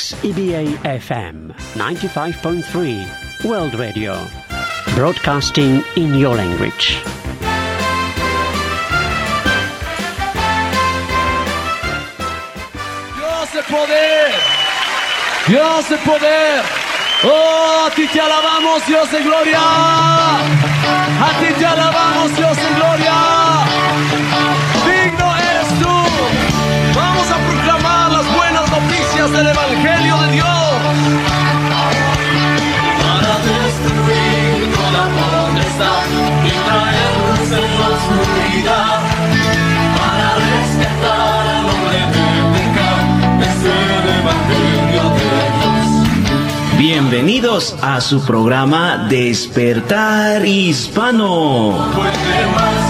XEBA FM 95.3 World Radio. Broadcasting in your language. Dios de poder. Dios de poder. Oh, a ti te alabamos, Dios de gloria. A ti te alabamos, Dios de gloria. Del Evangelio de Dios. Para destruir toda potestad y traer luz en la oscuridad. Para rescatar al hombre de pecado. Es el Evangelio de Dios. Bienvenidos a su programa Despertar Hispano. Más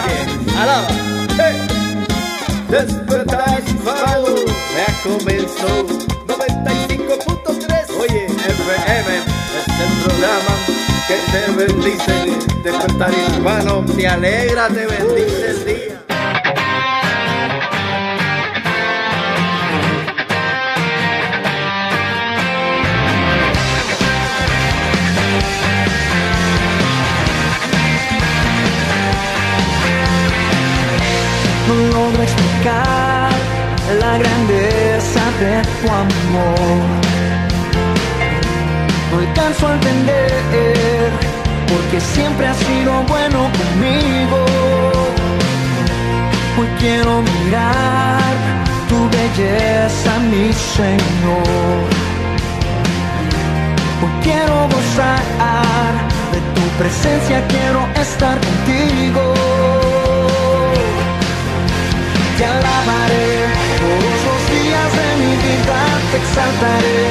Velázquez. Alaba. Hey. Despertar ya comenzó. 95.3. Oye, FM es el programa que te bendice. Despertar hispano, te alegra, te bendice el día. No logro explicar la grandeza de tu amor. No alcanzo a entender porque siempre has sido bueno conmigo. Hoy quiero mirar tu belleza, mi Señor. Hoy quiero gozar de tu presencia, quiero estar contigo te alabaré todos los días de mi vida, te exaltaré,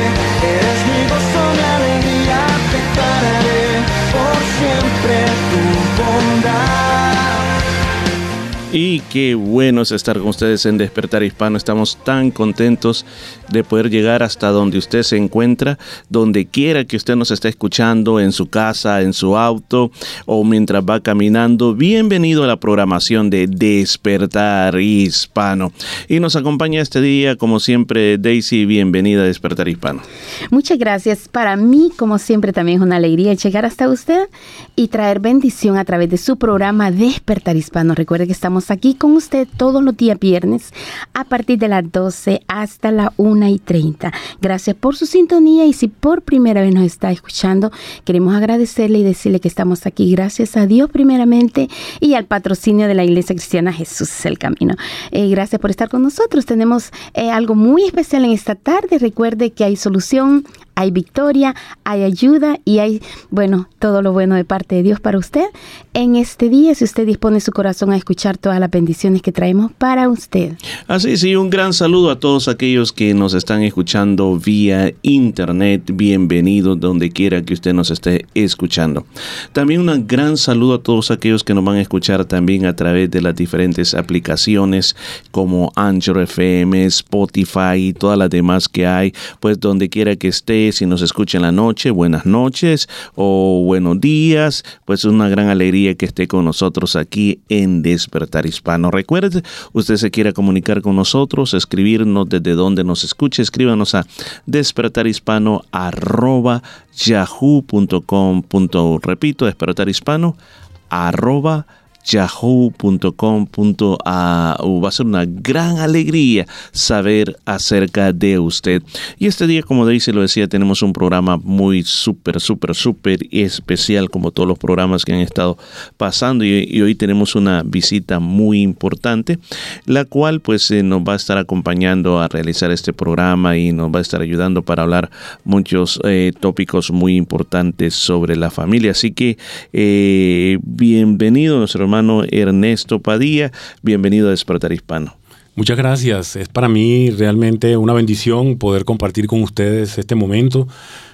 Qué bueno es estar con ustedes en Despertar Hispano. Estamos tan contentos de poder llegar hasta donde usted se encuentra, donde quiera que usted nos esté escuchando, en su casa, en su auto o mientras va caminando. Bienvenido a la programación de Despertar Hispano. Y nos acompaña este día, como siempre, Daisy. Bienvenida a Despertar Hispano. Muchas gracias. Para mí, como siempre, también es una alegría llegar hasta usted y traer bendición a través de su programa Despertar Hispano. Recuerde que estamos aquí con usted todos los días viernes a partir de las 12 hasta la 1 y 30. Gracias por su sintonía y si por primera vez nos está escuchando, queremos agradecerle y decirle que estamos aquí gracias a Dios primeramente y al patrocinio de la Iglesia Cristiana Jesús es el Camino. Eh, gracias por estar con nosotros. Tenemos eh, algo muy especial en esta tarde. Recuerde que hay solución hay victoria, hay ayuda y hay, bueno, todo lo bueno de parte de Dios para usted en este día, si usted dispone su corazón a escuchar todas las bendiciones que traemos para usted. Así sí, un gran saludo a todos aquellos que nos están escuchando vía internet. Bienvenidos donde quiera que usted nos esté escuchando. También un gran saludo a todos aquellos que nos van a escuchar también a través de las diferentes aplicaciones como Anchor FM, Spotify y todas las demás que hay, pues donde quiera que esté si nos escucha en la noche, buenas noches o buenos días, pues es una gran alegría que esté con nosotros aquí en Despertar Hispano. Recuerde, usted se quiera comunicar con nosotros, escribirnos desde donde nos escuche, escríbanos a despertarhispano arroba yahoo.com. Repito, despertarhispano arroba yahoo.com.au. Va a ser una gran alegría saber acerca de usted. Y este día, como dice, lo decía, tenemos un programa muy súper, súper, súper especial, como todos los programas que han estado pasando. Y, y hoy tenemos una visita muy importante, la cual pues eh, nos va a estar acompañando a realizar este programa y nos va a estar ayudando para hablar muchos eh, tópicos muy importantes sobre la familia. Así que eh, bienvenido nuestro hermano Ernesto Padilla, bienvenido a Despertar Hispano. Muchas gracias. Es para mí realmente una bendición poder compartir con ustedes este momento,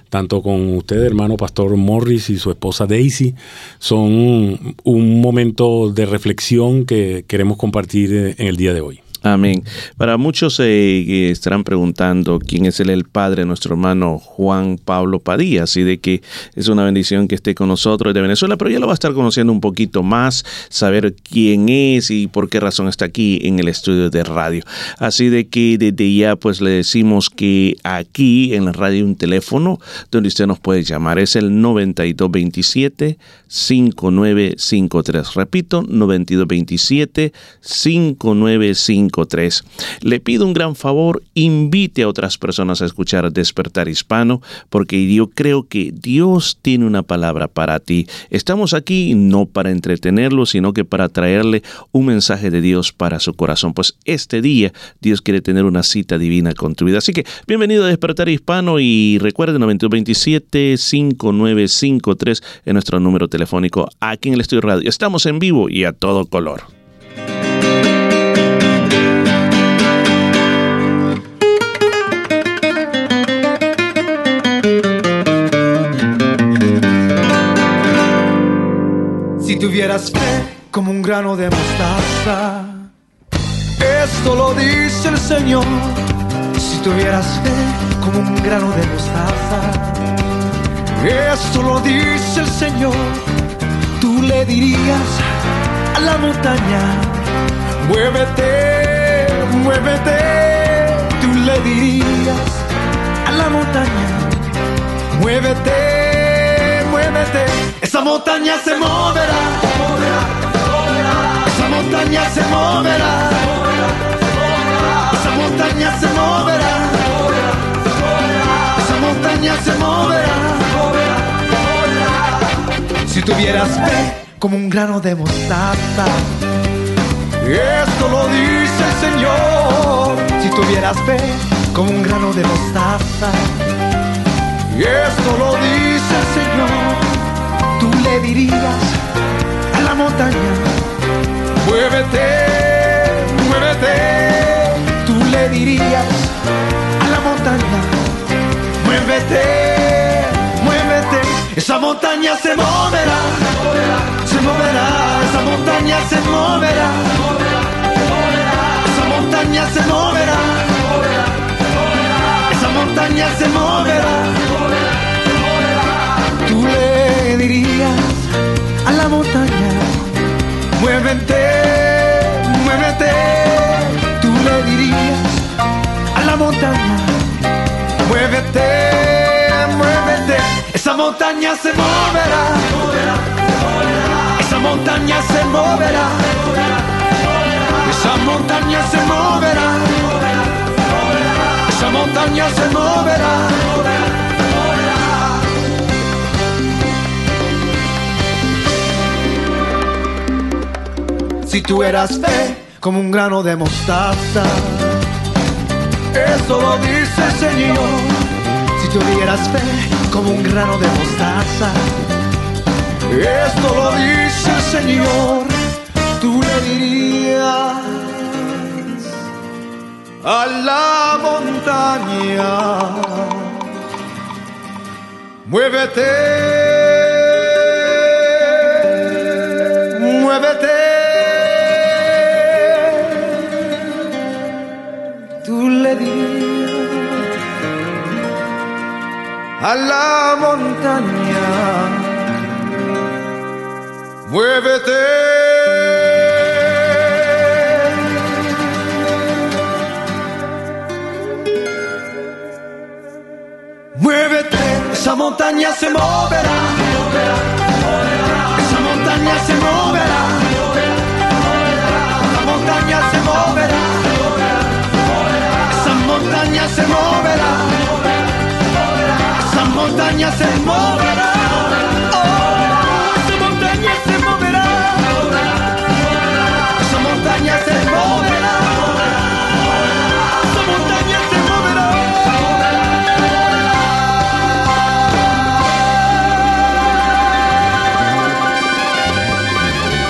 tanto con usted, hermano Pastor Morris, y su esposa Daisy. Son un momento de reflexión que queremos compartir eh, en el día de hoy. Amén. Para muchos eh, estarán preguntando quién es el, el padre nuestro hermano Juan Pablo Padilla, así de que es una bendición que esté con nosotros de Venezuela, pero ya lo va a estar conociendo un poquito más, saber quién es y por qué razón está aquí en el estudio de radio. Así de que desde ya pues le decimos que aquí en la radio hay un teléfono donde usted nos puede llamar, es el 9227 5953. Repito, 9227 5953. Le pido un gran favor, invite a otras personas a escuchar Despertar Hispano, porque yo creo que Dios tiene una palabra para ti. Estamos aquí no para entretenerlo, sino que para traerle un mensaje de Dios para su corazón. Pues este día Dios quiere tener una cita divina con tu vida. Así que bienvenido a Despertar Hispano y recuerde 9227 5953 en nuestro número telefónico aquí en el Estudio Radio. Estamos en vivo y a todo color. Si tuvieras fe como un grano de mostaza, esto lo dice el Señor. Si tuvieras fe como un grano de mostaza, esto lo dice el Señor. Tú le dirías a la montaña, muévete, muévete. Tú le dirías a la montaña, muévete, Esa montaña se moverá, esa montaña se moverá, esa montaña se moverá, esa montaña se moverá. Si tuvieras fe como un grano de mostaza, esto lo dice el Señor. Si tuvieras fe como un grano de mostaza, esto lo dice el Señor. Le dirías a la montaña, muévete, muévete. Tú le dirías a la montaña, muévete, muévete. Esa montaña se moverá, se moverá, esa montaña se moverá, esa montaña se moverá, esa montaña se moverá. Dirías a la montaña, muévete, muévete. Tú le dirías a la montaña, muévete, muévete. Esa montaña se moverá, esa montaña se moverá, esa montaña se moverá, esa montaña se moverá. Si tú eras fe como un grano de mostaza, eso lo dice el Señor. Si tuvieras fe como un grano de mostaza, esto lo dice el Señor. Tú le dirías a la montaña, muévete, a la montaña. Muévete. Muévete, esa montaña se moverá. Esa montaña se moverá. Esa montaña se moverá. Esa montaña se moverá. Oh, esa montaña se moverá, esa montaña se moverá,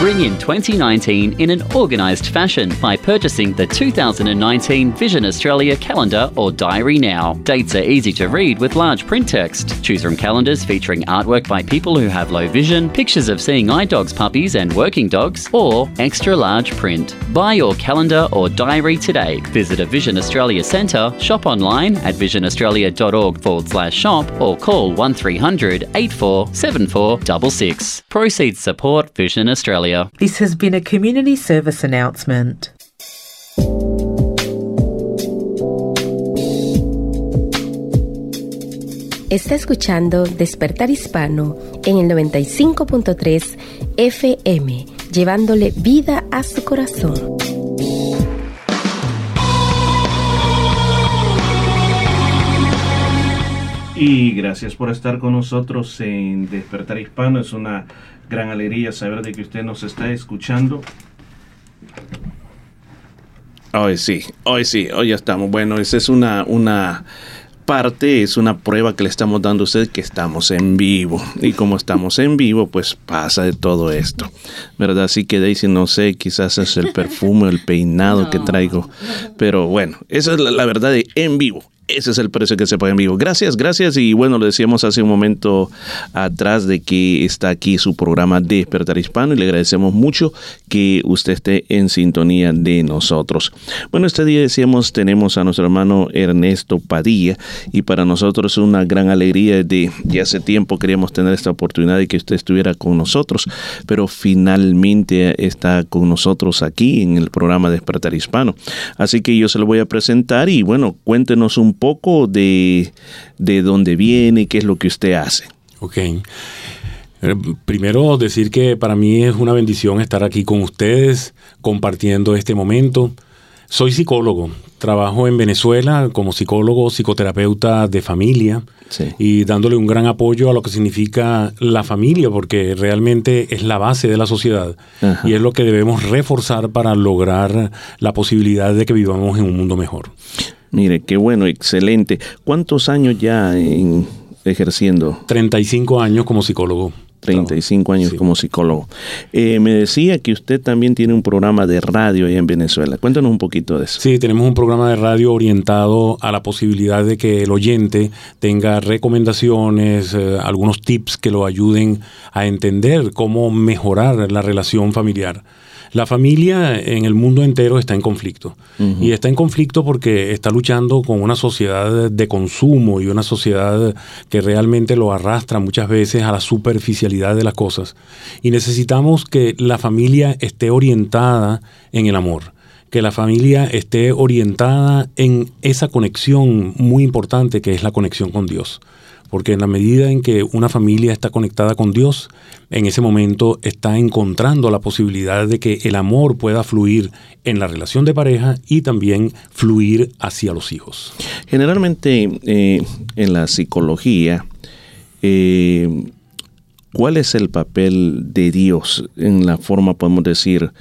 Bring in 2019 in an organised fashion by purchasing the 2019 Vision Australia calendar or diary now. Dates are easy to read with large print text. Choose from calendars featuring artwork by people who have low vision, pictures of seeing eye dogs, puppies, and working dogs, or extra large print. Buy your calendar or diary today. Visit a Vision Australia centre, shop online at visionaustralia.org forward slash shop, or call 1300 84 7466. Proceeds support Vision Australia. This has been a community service announcement. Está escuchando Despertar Hispano en el 95.3 FM, llevándole vida a su corazón. Y gracias por estar con nosotros en Despertar Hispano. Es una gran alegría saber de que usted nos está escuchando. Hoy sí, hoy sí, hoy ya estamos. Bueno, esa es una, una parte, es una prueba que le estamos dando a usted que estamos en vivo. Y como estamos en vivo, pues pasa de todo esto. ¿Verdad? Así que Daisy, no sé, quizás es el perfume, el peinado que traigo. Pero bueno, esa es la, la verdad de en vivo. Ese es el precio que se paga en vivo. Gracias, gracias. Y bueno, lo decíamos hace un momento atrás de que está aquí su programa Despertar Hispano y le agradecemos mucho que usted esté en sintonía de nosotros. Bueno, este día decíamos tenemos a nuestro hermano Ernesto Padilla y para nosotros es una gran alegría de ya hace tiempo queríamos tener esta oportunidad de que usted estuviera con nosotros, pero finalmente está con nosotros aquí en el programa Despertar Hispano. Así que yo se lo voy a presentar y bueno, cuéntenos un poco de, de dónde viene, qué es lo que usted hace. Ok. Eh, Primero decir que para mí es una bendición estar aquí con ustedes compartiendo este momento. Soy psicólogo, trabajo en Venezuela como psicólogo, psicoterapeuta de familia y dándole un gran apoyo a lo que significa la familia, porque realmente es la base de la sociedad Ajá. y es lo que debemos reforzar para lograr la posibilidad de que vivamos en un mundo mejor. Mire, qué bueno, excelente. ¿Cuántos años ya en- ejerciendo? 35 años como psicólogo. 35 años como psicólogo. Eh, me decía que usted también tiene un programa de radio allá en Venezuela. Cuéntanos un poquito de eso. Sí, tenemos un programa de radio orientado a la posibilidad de que el oyente tenga recomendaciones, eh, algunos tips que lo ayuden a entender cómo mejorar la relación familiar. La familia en el mundo entero está en conflicto. Y está en conflicto porque está luchando con una sociedad de consumo y una sociedad que realmente lo arrastra muchas veces a la superficialidad de las cosas. Y necesitamos que la familia esté orientada en el amor que la familia esté orientada en esa conexión muy importante que es la conexión con Dios. Porque en la medida en que una familia está conectada con Dios, en ese momento está encontrando la posibilidad de que el amor pueda fluir en la relación de pareja y también fluir hacia los hijos. Generalmente eh, en la psicología, eh, ¿cuál es el papel de Dios en la forma, podemos decir,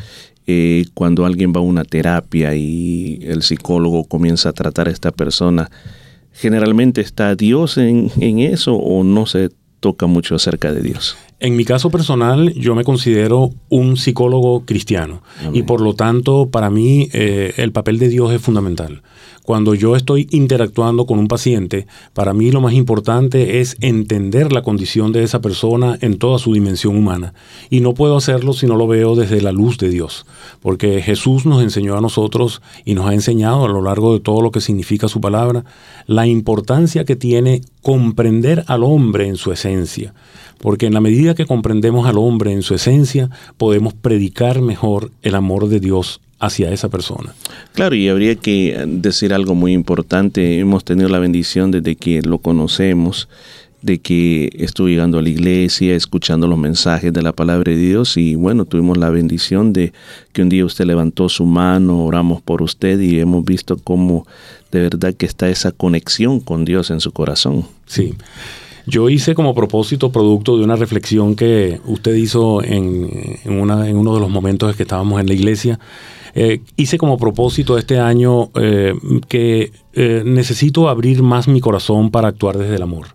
eh, cuando alguien va a una terapia y el psicólogo comienza a tratar a esta persona? ¿Generalmente está Dios en, en eso o no se toca mucho acerca de Dios? En mi caso personal, yo me considero un psicólogo cristiano y por lo tanto, para mí, eh, el papel de Dios es fundamental. Cuando yo estoy interactuando con un paciente, para mí lo más importante es entender la condición de esa persona en toda su dimensión humana. Y no puedo hacerlo si no lo veo desde la luz de Dios, porque Jesús nos enseñó a nosotros y nos ha enseñado a lo largo de todo lo que significa su palabra, la importancia que tiene comprender al hombre en su esencia. Porque en la medida que comprendemos al hombre en su esencia, podemos predicar mejor el amor de Dios hacia esa persona. Claro, y habría que decir algo muy importante. Hemos tenido la bendición desde que lo conocemos de que estuve llegando a la iglesia, escuchando los mensajes de la palabra de Dios y bueno, tuvimos la bendición de que un día usted levantó su mano, oramos por usted y hemos visto cómo de verdad que está esa conexión con Dios en su corazón. Sí. Yo hice como propósito, producto de una reflexión que usted hizo en, en, una, en uno de los momentos en que estábamos en la iglesia, eh, hice como propósito este año eh, que eh, necesito abrir más mi corazón para actuar desde el amor.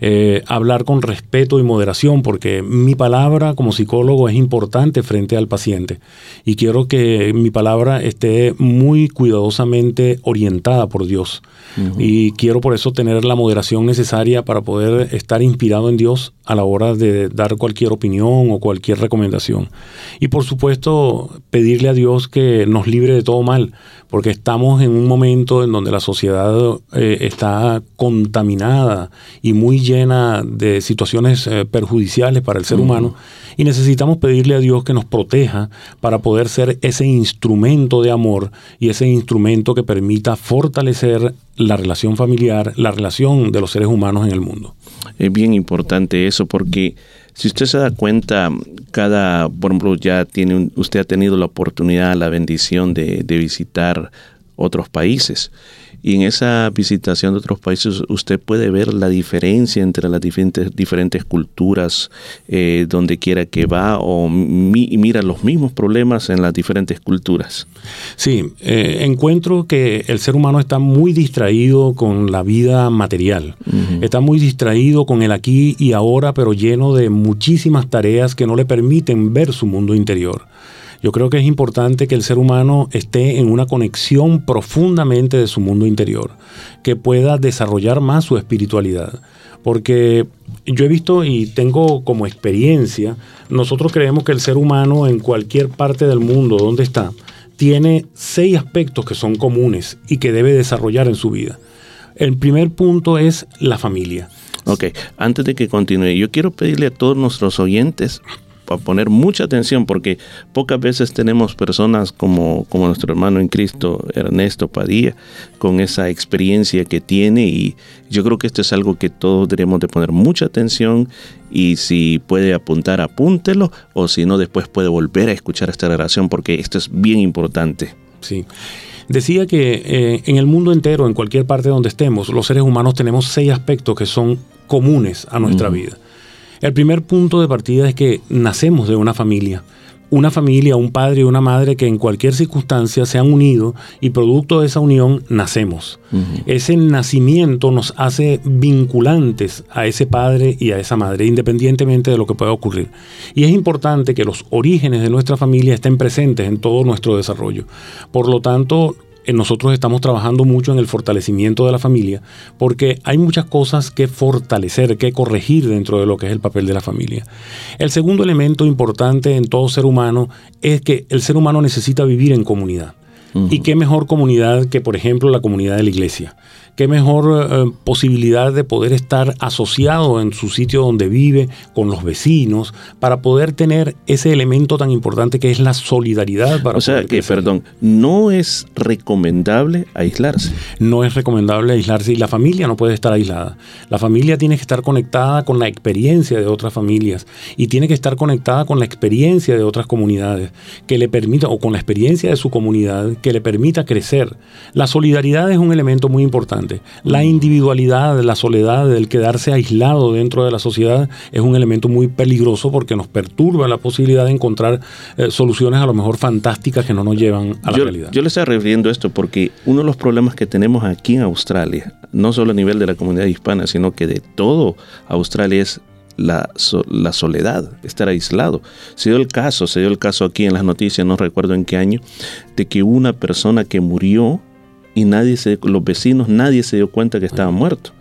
Eh, hablar con respeto y moderación, porque mi palabra como psicólogo es importante frente al paciente y quiero que mi palabra esté muy cuidadosamente orientada por Dios. Y quiero por eso tener la moderación necesaria para poder estar inspirado en Dios a la hora de dar cualquier opinión o cualquier recomendación. Y por supuesto, pedirle a Dios que nos libre de todo mal, porque estamos en un momento en donde la sociedad eh, está contaminada y muy llena de situaciones eh, perjudiciales para el ser humano y necesitamos pedirle a Dios que nos proteja para poder ser ese instrumento de amor y ese instrumento que permita fortalecer la relación familiar, la relación de los seres humanos en el mundo. Es bien importante eso porque si usted se da cuenta, cada, por ejemplo, ya tiene, usted ha tenido la oportunidad, la bendición de, de visitar otros países. Y en esa visitación de otros países usted puede ver la diferencia entre las diferentes, diferentes culturas eh, donde quiera que va o mi, mira los mismos problemas en las diferentes culturas. Sí, eh, encuentro que el ser humano está muy distraído con la vida material, está muy distraído con el aquí y ahora, pero lleno de muchísimas tareas que no le permiten ver su mundo interior. Yo creo que es importante que el ser humano esté en una conexión profundamente de su mundo interior, que pueda desarrollar más su espiritualidad. Porque yo he visto y tengo como experiencia, nosotros creemos que el ser humano en cualquier parte del mundo donde está, tiene seis aspectos que son comunes y que debe desarrollar en su vida. El primer punto es la familia. Ok, antes de que continúe, yo quiero pedirle a todos nuestros oyentes a poner mucha atención porque pocas veces tenemos personas como, como nuestro hermano en Cristo, Ernesto Padilla, con esa experiencia que tiene y yo creo que esto es algo que todos debemos de poner mucha atención y si puede apuntar, apúntelo o si no, después puede volver a escuchar esta relación porque esto es bien importante. Sí. Decía que eh, en el mundo entero, en cualquier parte donde estemos, los seres humanos tenemos seis aspectos que son comunes a nuestra vida. El primer punto de partida es que nacemos de una familia. Una familia, un padre y una madre que en cualquier circunstancia se han unido y producto de esa unión nacemos. Ese nacimiento nos hace vinculantes a ese padre y a esa madre, independientemente de lo que pueda ocurrir. Y es importante que los orígenes de nuestra familia estén presentes en todo nuestro desarrollo. Por lo tanto, nosotros estamos trabajando mucho en el fortalecimiento de la familia porque hay muchas cosas que fortalecer, que corregir dentro de lo que es el papel de la familia. El segundo elemento importante en todo ser humano es que el ser humano necesita vivir en comunidad. ¿Y qué mejor comunidad que, por ejemplo, la comunidad de la iglesia? Qué mejor eh, posibilidad de poder estar asociado en su sitio donde vive, con los vecinos, para poder tener ese elemento tan importante que es la solidaridad. Para o sea, que, perdón, no es recomendable aislarse. No es recomendable aislarse y la familia no puede estar aislada. La familia tiene que estar conectada con la experiencia de otras familias y tiene que estar conectada con la experiencia de otras comunidades que le permita, o con la experiencia de su comunidad, que le permita crecer. La solidaridad es un elemento muy importante. La individualidad, la soledad, el quedarse aislado dentro de la sociedad es un elemento muy peligroso porque nos perturba la posibilidad de encontrar eh, soluciones a lo mejor fantásticas que no nos llevan a la realidad. Yo le estoy refiriendo esto porque uno de los problemas que tenemos aquí en Australia, no solo a nivel de la comunidad hispana, sino que de todo Australia es la, la, soledad, estar aislado. Se dio el caso, se dio el caso aquí en las noticias, no recuerdo en qué año, de que una persona que murió y nadie se, los vecinos, nadie se dio cuenta que estaba muerto.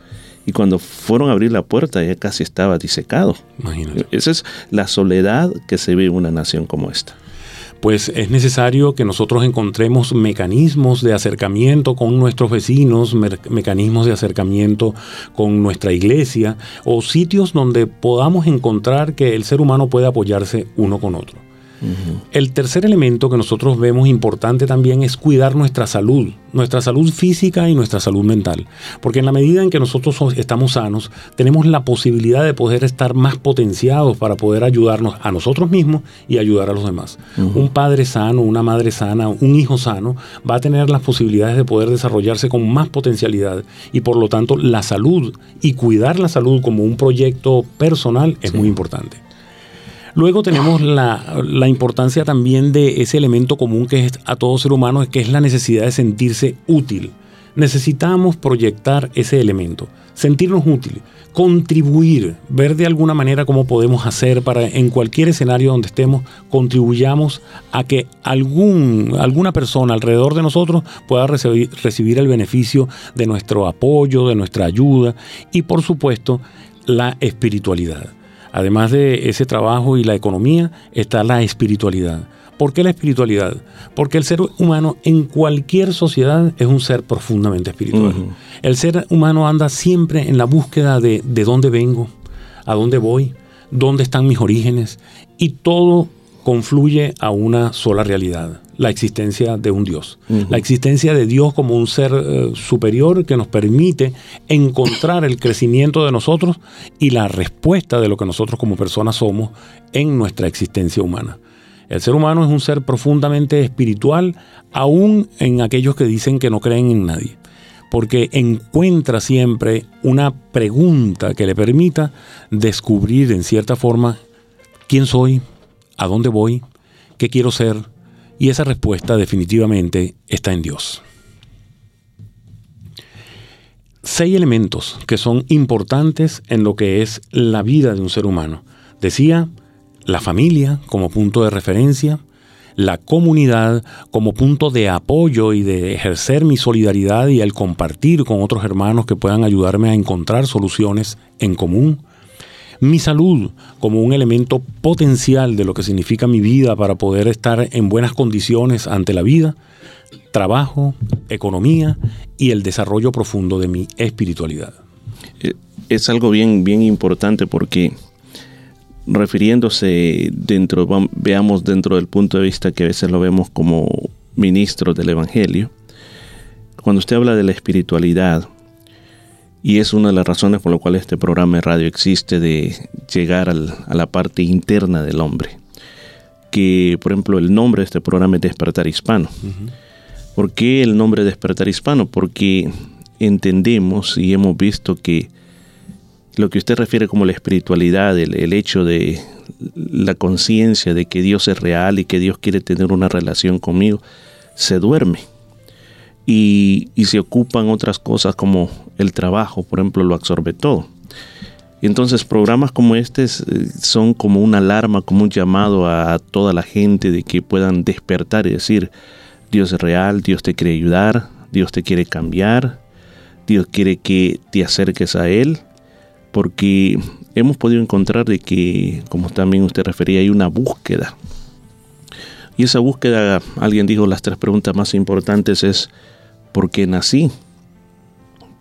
Y cuando fueron a abrir la puerta, ya casi estaba disecado. Esa es la soledad que se ve en una nación como esta pues es necesario que nosotros encontremos mecanismos de acercamiento con nuestros vecinos, mecanismos de acercamiento con nuestra iglesia o sitios donde podamos encontrar que el ser humano puede apoyarse uno con otro. El tercer elemento que nosotros vemos importante también es cuidar nuestra salud, nuestra salud física y nuestra salud mental. Porque en la medida en que nosotros so- estamos sanos, tenemos la posibilidad de poder estar más potenciados para poder ayudarnos a nosotros mismos y ayudar a los demás. Un padre sano, una madre sana, un hijo sano va a tener las posibilidades de poder desarrollarse con más potencialidad y por lo tanto la salud y cuidar la salud como un proyecto personal es muy importante. Luego tenemos la, la importancia también de ese elemento común que es a todo ser humano, que es la necesidad de sentirse útil. Necesitamos proyectar ese elemento, sentirnos útiles, contribuir, ver de alguna manera cómo podemos hacer para en cualquier escenario donde estemos, contribuyamos a que algún, alguna persona alrededor de nosotros pueda recibir, recibir el beneficio de nuestro apoyo, de nuestra ayuda y por supuesto la espiritualidad. Además de ese trabajo y la economía, está la espiritualidad. ¿Por qué la espiritualidad? Porque el ser humano en cualquier sociedad es un ser profundamente espiritual. El ser humano anda siempre en la búsqueda de de dónde vengo, a dónde voy, dónde están mis orígenes, y todo confluye a una sola realidad, la existencia de un Dios. La existencia de Dios como un ser eh, superior que nos permite encontrar el crecimiento de nosotros y la respuesta de lo que nosotros como personas somos en nuestra existencia humana. El ser humano es un ser profundamente espiritual, aún en aquellos que dicen que no creen en nadie, porque encuentra siempre una pregunta que le permita descubrir en cierta forma quién soy, a dónde voy, qué quiero ser, y esa respuesta definitivamente está en Dios. Seis elementos que son importantes en lo que es la vida de un ser humano. Decía, la familia como punto de referencia, la comunidad como punto de apoyo y de ejercer mi solidaridad y el compartir con otros hermanos que puedan ayudarme a encontrar soluciones en común, mi salud como un elemento potencial de lo que significa mi vida para poder estar en buenas condiciones ante la vida, trabajo, economía y el desarrollo profundo de mi espiritualidad. Eh, Es algo bien, bien importante porque refiriéndose dentro, veamos dentro del punto de vista que a veces lo vemos como ministros del Evangelio, cuando usted habla de la espiritualidad, y es una de las razones por las cuales este programa de radio existe, de llegar al- a la parte interna del hombre, que por ejemplo el nombre de este programa es Despertar Hispano. ¿Por qué el nombre Despertar Hispano? Porque entendemos y hemos visto que lo que usted refiere como la espiritualidad, el, el hecho de la conciencia de que Dios es real y que Dios quiere tener una relación conmigo, se duerme. Y, se ocupan otras cosas como el trabajo, por ejemplo, lo absorbe todo. Y entonces programas como este es, son como una alarma, como un llamado a toda la gente de que puedan despertar y decir, Dios es real, Dios te quiere ayudar, Dios te quiere cambiar, Dios quiere que te acerques a Él, porque hemos podido encontrar de que, como también usted refería, hay una búsqueda. Y esa búsqueda, alguien dijo, las tres preguntas más importantes es, ¿por qué nací?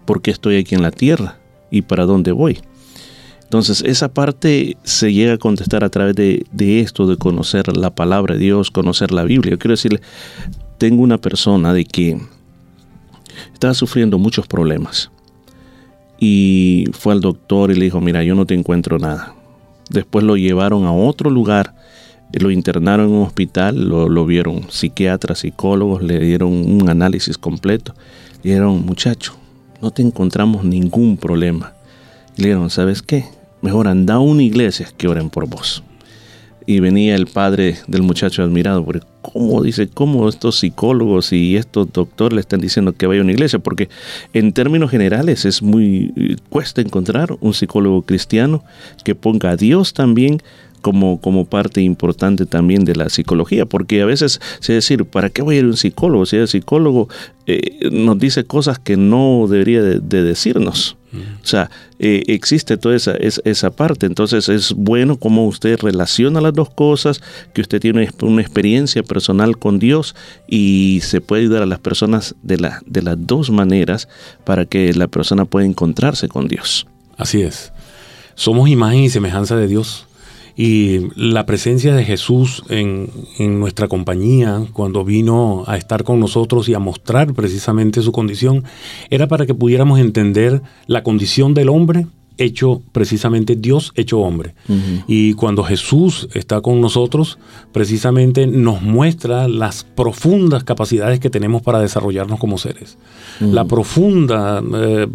¿Por qué estoy aquí en la tierra? ¿Y para dónde voy? Entonces esa parte se llega a contestar a través de, esto, de conocer la palabra de Dios, conocer la Biblia. Yo quiero decirle, tengo una persona de que estaba sufriendo muchos problemas y fue al doctor y le dijo, mira, yo no te encuentro nada. Después lo llevaron a otro lugar, lo internaron en un hospital, lo, vieron psiquiatras, psicólogos, le dieron un análisis completo. Le dijeron, muchacho, no te encontramos ningún problema. Y le dijeron, ¿sabes qué? Mejor anda a una iglesia que oren por vos. Y venía el padre del muchacho admirado, porque ¿cómo dice, cómo estos psicólogos y estos doctores le están diciendo que vaya a una iglesia? Porque en términos generales es muy, eh, cuesta encontrar un psicólogo cristiano que ponga a Dios también como, como parte importante también de la psicología, porque a veces se decir, ¿para qué voy a ir a un psicólogo? Si el psicólogo eh, nos dice cosas que no debería de, de decirnos. O sea, eh, existe toda esa, es- esa parte. Entonces es bueno como usted relaciona las dos cosas, que usted tiene una experiencia personal con Dios y se puede ayudar a las personas de, la, de las dos maneras para que la persona pueda encontrarse con Dios. Así es. Somos imagen y semejanza de Dios. Y la presencia de Jesús en, en, nuestra compañía, cuando vino a estar con nosotros y a mostrar precisamente su condición, era para que pudiéramos entender la condición del hombre hecho precisamente Dios hecho hombre. Y cuando Jesús está con nosotros, precisamente nos muestra las profundas capacidades que tenemos para desarrollarnos como seres. La profunda eh,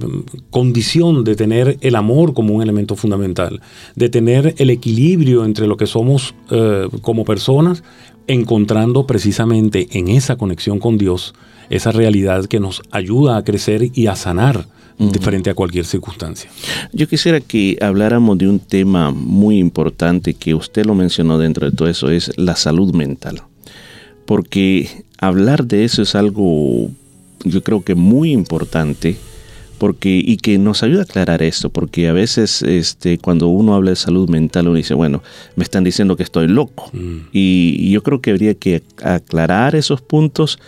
condición de tener el amor como un elemento fundamental, de tener el equilibrio entre lo que somos eh, como personas, encontrando precisamente en esa conexión con Dios esa realidad que nos ayuda a crecer y a sanar frente a cualquier circunstancia. Yo quisiera que habláramos de un tema muy importante que usted lo mencionó dentro de todo eso, es la salud mental. Porque hablar de eso es algo, yo creo que muy importante porque y que nos ayuda a aclarar esto, porque a veces este, cuando uno habla de salud mental uno dice, bueno, me están diciendo que estoy loco. Y, y, yo creo que habría que aclarar esos puntos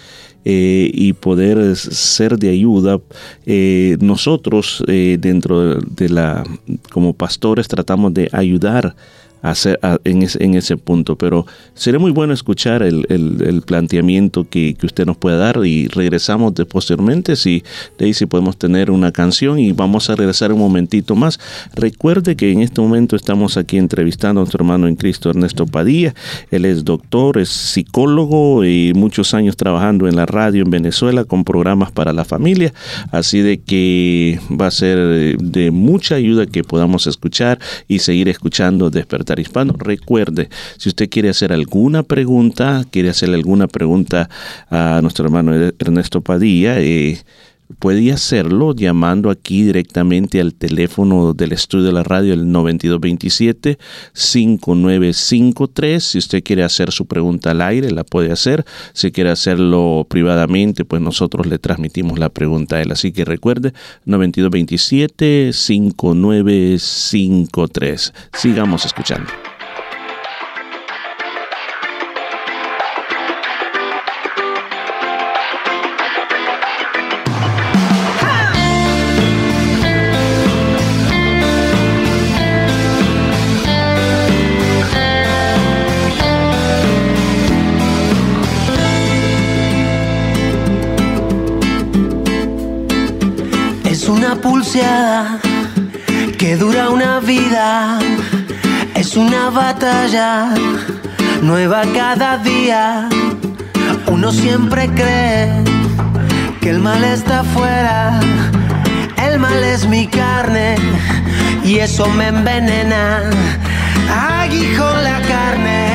eh, y poder ser de ayuda. Eh, nosotros eh, dentro de la, como pastores tratamos de ayudar hacer, en, ese, en, ese, punto. Pero sería muy bueno escuchar el, el, planteamiento que, que, usted nos pueda dar y regresamos de posteriormente si de si podemos tener una canción y vamos a regresar un momentito más. Recuerde que en este momento estamos aquí entrevistando a nuestro hermano en Cristo Ernesto Padilla. Él es doctor, es psicólogo y muchos años trabajando en la radio en Venezuela con programas para la familia. Así de que va a ser de mucha ayuda que podamos escuchar y seguir escuchando despertar Hispano. Recuerde, si usted quiere hacer alguna pregunta, quiere hacerle alguna pregunta a nuestro hermano Ernesto Padilla, eh, puede hacerlo llamando aquí directamente al teléfono del estudio de la radio, el 9227-5953. Si usted quiere hacer su pregunta al aire, la puede hacer. Si quiere hacerlo privadamente, pues nosotros le transmitimos la pregunta a él. Así que recuerde, 9227-5953. Sigamos escuchando. Que dura una vida. Es una batalla nueva cada día. Uno siempre cree que el mal está afuera. El mal es mi carne y eso me envenena. Aguijón la carne,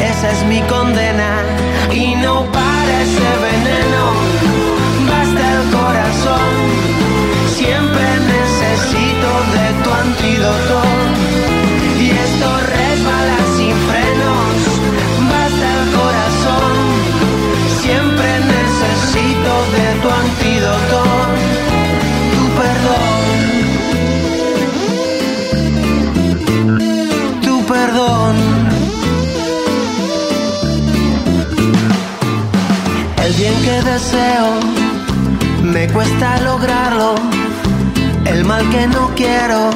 esa es mi condena. Y no parece veneno, Siempre necesito de tu antídoto. Y esto resbala sin frenos. Basta el corazón. Siempre necesito de tu antídoto. Tu perdón. Tu perdón. El bien que deseo me cuesta lograrlo el mal que no quiero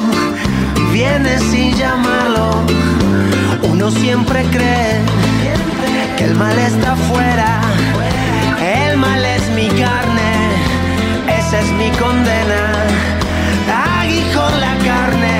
viene sin llamarlo. Uno siempre cree que el mal está afuera. El mal es mi carne, esa es mi condena. Aguijón la carne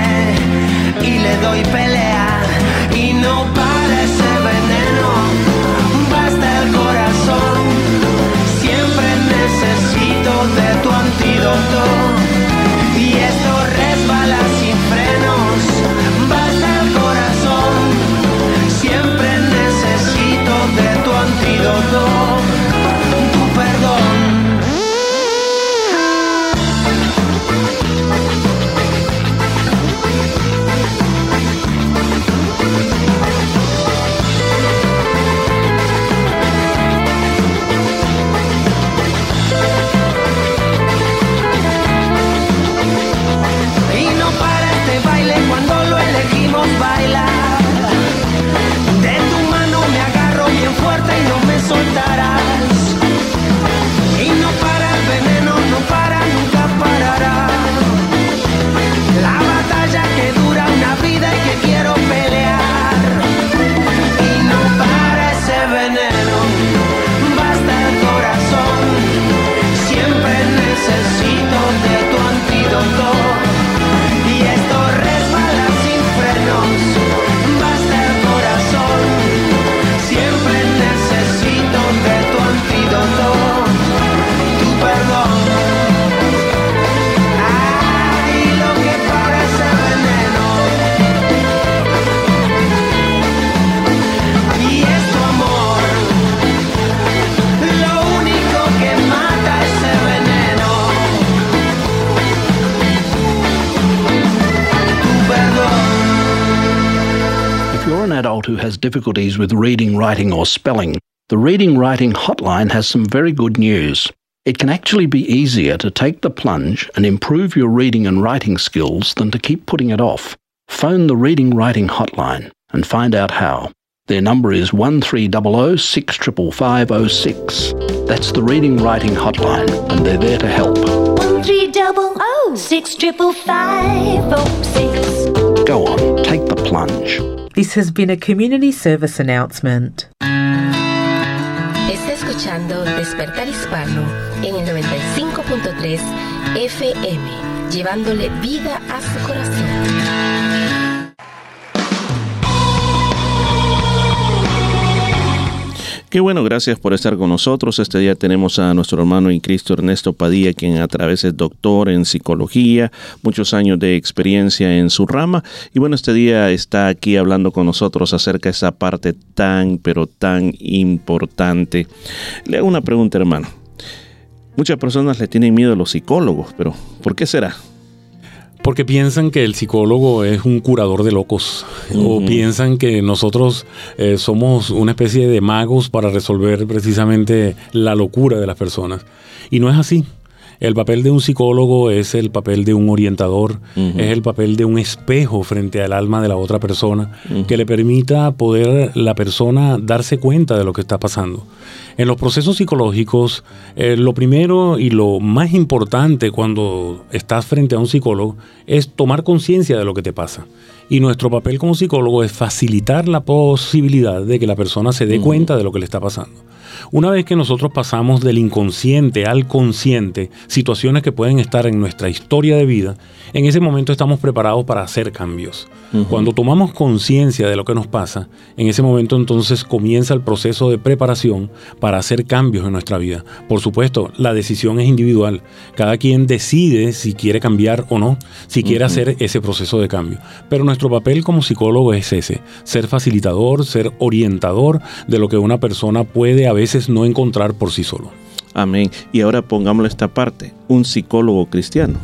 difficulties with reading, writing, or spelling, the Reading Writing Hotline has some very good news. It can actually be easier to take the plunge and improve your reading and writing skills than to keep putting it off. Phone the Reading Writing Hotline and find out how. Their number is 1300 65506. That's the Reading Writing Hotline, and they're there to help. One three double O six triple five oh six. Go on, take the plunge. This has been a community service announcement. Está escuchando Despertar Hispano en el 95.3 FM, llevándole vida a su corazón. Qué bueno, gracias por estar con nosotros. Este día tenemos a nuestro hermano en Cristo Ernesto Padilla, quien a través es doctor en psicología, muchos años de experiencia en su rama. Y bueno, este día está aquí hablando con nosotros acerca de esa parte tan, pero tan importante. Le hago una pregunta, hermano. Muchas personas le tienen miedo a los psicólogos, pero ¿por qué será? Porque piensan que el psicólogo es un curador de locos o piensan que nosotros eh, somos una especie de magos para resolver precisamente la locura de las personas. Y no es así. El papel de un psicólogo es el papel de un orientador, es el papel de un espejo frente al alma de la otra persona que le permita poder la persona darse cuenta de lo que está pasando. En los procesos psicológicos, eh, lo primero y lo más importante cuando estás frente a un psicólogo es tomar conciencia de lo que te pasa. Y nuestro papel como psicólogo es facilitar la posibilidad de que la persona se dé cuenta de lo que le está pasando. Una vez que nosotros pasamos del inconsciente al consciente, situaciones que pueden estar en nuestra historia de vida, en ese momento estamos preparados para hacer cambios. Cuando tomamos conciencia de lo que nos pasa, en ese momento entonces comienza el proceso de preparación para hacer cambios en nuestra vida. Por supuesto, la decisión es individual. Cada quien decide si quiere cambiar o no, si quiere hacer ese proceso de cambio. Pero nuestro papel como psicólogo es ese, ser facilitador, ser orientador de lo que una persona puede a veces no encontrar por sí solo. Amén. Y ahora pongámosle esta parte, un psicólogo cristiano.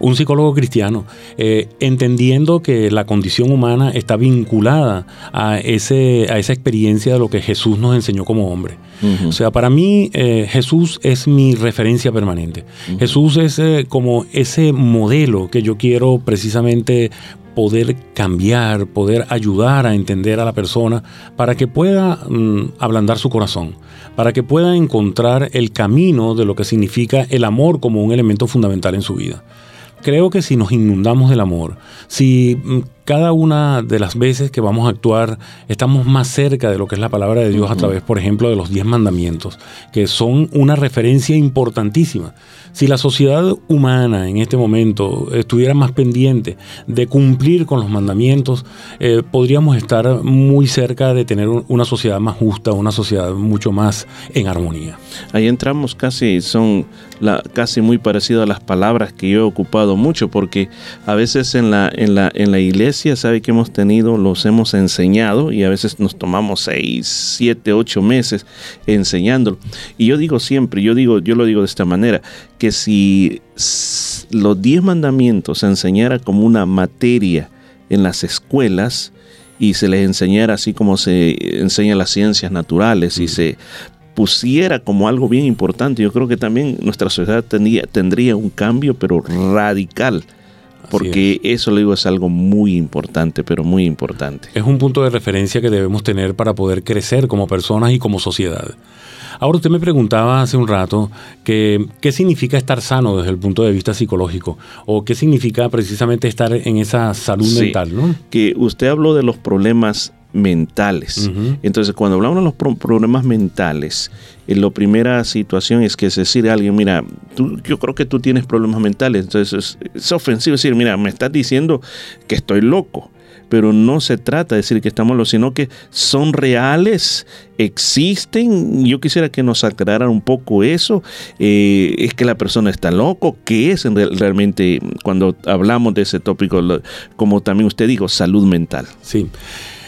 Un psicólogo cristiano, eh, entendiendo que la condición humana está vinculada a, ese, a esa experiencia de lo que Jesús nos enseñó como hombre. O sea, para mí eh, Jesús es mi referencia permanente. Jesús es eh, como ese modelo que yo quiero precisamente poder cambiar, poder ayudar a entender a la persona para que pueda mm, ablandar su corazón, para que pueda encontrar el camino de lo que significa el amor como un elemento fundamental en su vida. Creo que si nos inundamos del amor, si mm, cada una de las veces que vamos a actuar estamos más cerca de lo que es la palabra de Dios a través, por ejemplo, de los diez mandamientos, que son una referencia importantísima. Si la sociedad humana en este momento estuviera más pendiente de cumplir con los mandamientos, eh, podríamos estar muy cerca de tener un- una sociedad más justa, una sociedad mucho más en armonía. Ahí entramos casi, son la, casi muy parecido a las palabras que yo he ocupado mucho, porque a veces en la, en la, en la iglesia, sabe que hemos tenido, los hemos enseñado y a veces nos tomamos seis, siete, ocho meses enseñándolo. Y yo digo siempre, yo digo, yo lo digo de esta manera, que si los diez mandamientos se enseñara como una materia en las escuelas, y se les enseñara así como se enseña las ciencias naturales y se pusiera como algo bien importante, yo creo que también nuestra sociedad tendría, tendría un cambio, pero radical. Porque eso le digo es algo muy importante, pero muy importante. Es un punto de referencia que debemos tener para poder crecer como personas y como sociedad. Ahora usted me preguntaba hace un rato que qué significa estar sano desde el punto de vista psicológico o qué significa precisamente estar en esa salud Sí, mental, ¿no? Que usted habló de los problemas mentales. Entonces, cuando hablamos de los pro- problemas mentales, la primera situación es que es decir a alguien, mira, tú- yo creo que tú tienes problemas mentales. Entonces, es, ofensivo decir, mira, me estás diciendo que estoy loco. Pero no se trata de decir que estamos locos, sino que son reales, existen. Yo quisiera que nos aclararan un poco eso. Eh, es que la persona está loco. ¿Qué es en real- realmente cuando hablamos de ese tópico? Como también usted dijo, salud mental. Sí.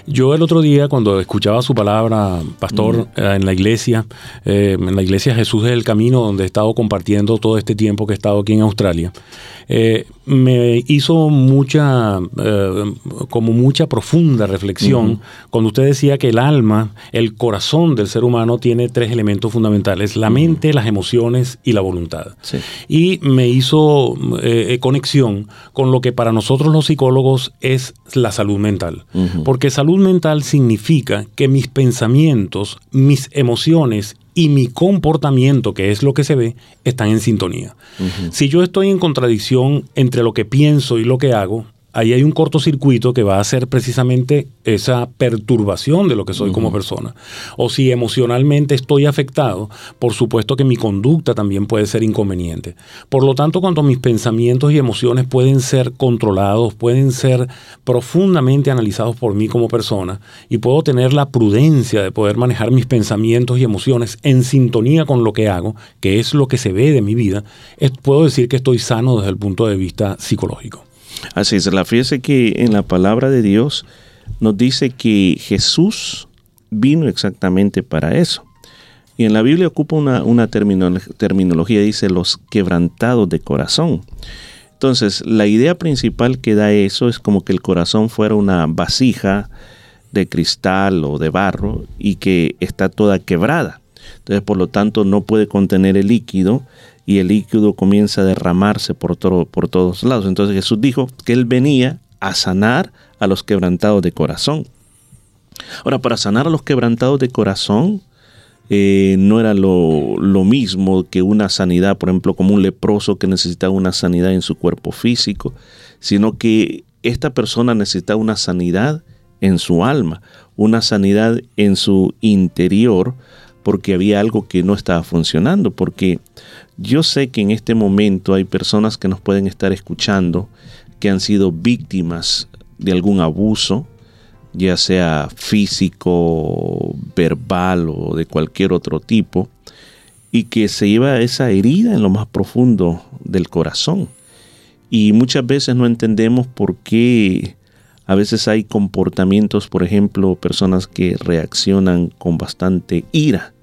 Yo el otro día, cuando escuchaba su palabra, pastor, eh, en la iglesia, eh, en la iglesia Jesús es el Camino, donde he estado compartiendo todo este tiempo que he estado aquí en Australia, eh, me hizo mucha, eh, como mucha profunda reflexión cuando usted decía que el alma, el corazón del ser humano tiene tres elementos fundamentales, la mente, las emociones y la voluntad. Y me hizo conexión con lo que para nosotros los psicólogos es la salud mental. Porque salud mental significa que mis pensamientos, mis emociones y mi comportamiento, que es lo que se ve, están en sintonía. Si yo estoy en contradicción entre lo que pienso y lo que hago, ahí hay un cortocircuito que va a hacer precisamente esa perturbación de lo que soy como persona. O si emocionalmente estoy afectado, por supuesto que mi conducta también puede ser inconveniente. Por lo tanto, cuando mis pensamientos y emociones pueden ser controlados, pueden ser profundamente analizados por mí como persona y puedo tener la prudencia de poder manejar mis pensamientos y emociones en sintonía con lo que hago, que es lo que se ve de mi vida, es- puedo decir que estoy sano desde el punto de vista psicológico. Así es, la fíjese que en la palabra de Dios nos dice que Jesús vino exactamente para eso. Y en la Biblia ocupa una, una termino- terminología, dice los quebrantados de corazón. Entonces, la idea principal que da eso es como que el corazón fuera una vasija de cristal o de barro y que está toda quebrada. Entonces, por lo tanto, no puede contener el líquido y el líquido comienza a derramarse por, todo, por todos lados. Entonces Jesús dijo que Él venía a sanar a los quebrantados de corazón. Ahora, para sanar a los quebrantados de corazón, eh, no era lo, lo mismo que una sanidad, por ejemplo, como un leproso que necesitaba una sanidad en su cuerpo físico, sino que esta persona necesitaba una sanidad en su alma, una sanidad en su interior, porque había algo que no estaba funcionando, porque yo sé que en este momento hay personas que nos pueden estar escuchando que han sido víctimas de algún abuso, ya sea físico, verbal o de cualquier otro tipo, y que se lleva esa herida en lo más profundo del corazón. Y muchas veces no entendemos por qué a veces hay comportamientos, por ejemplo, personas que reaccionan con bastante ira,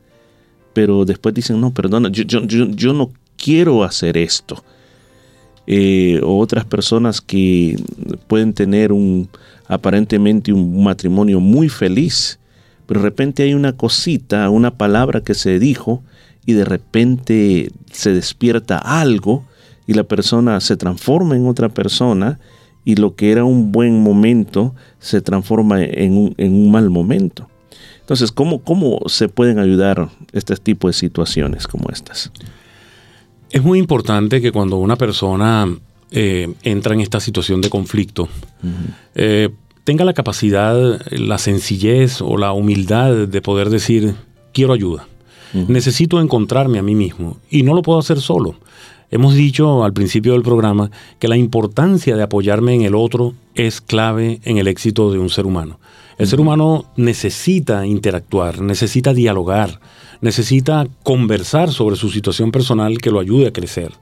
pero después dicen, no, perdona, yo, yo, yo, no quiero hacer esto. Eh, o otras personas que pueden tener un aparentemente un matrimonio muy feliz, pero de repente hay una cosita, una palabra que se dijo y de repente se despierta algo y la persona se transforma en otra persona y lo que era un buen momento se transforma en un, en un mal momento. Entonces, ¿cómo, ¿cómo se pueden ayudar este tipo de situaciones como estas? Es muy importante que cuando una persona eh, entra en esta situación de conflicto, eh, tenga la capacidad, la sencillez o la humildad de poder decir, quiero ayuda. Necesito encontrarme a mí mismo y no lo puedo hacer solo. Hemos dicho al principio del programa que la importancia de apoyarme en el otro es clave en el éxito de un ser humano. El ser humano necesita interactuar, necesita dialogar, necesita conversar sobre su situación personal que lo ayude a crecer.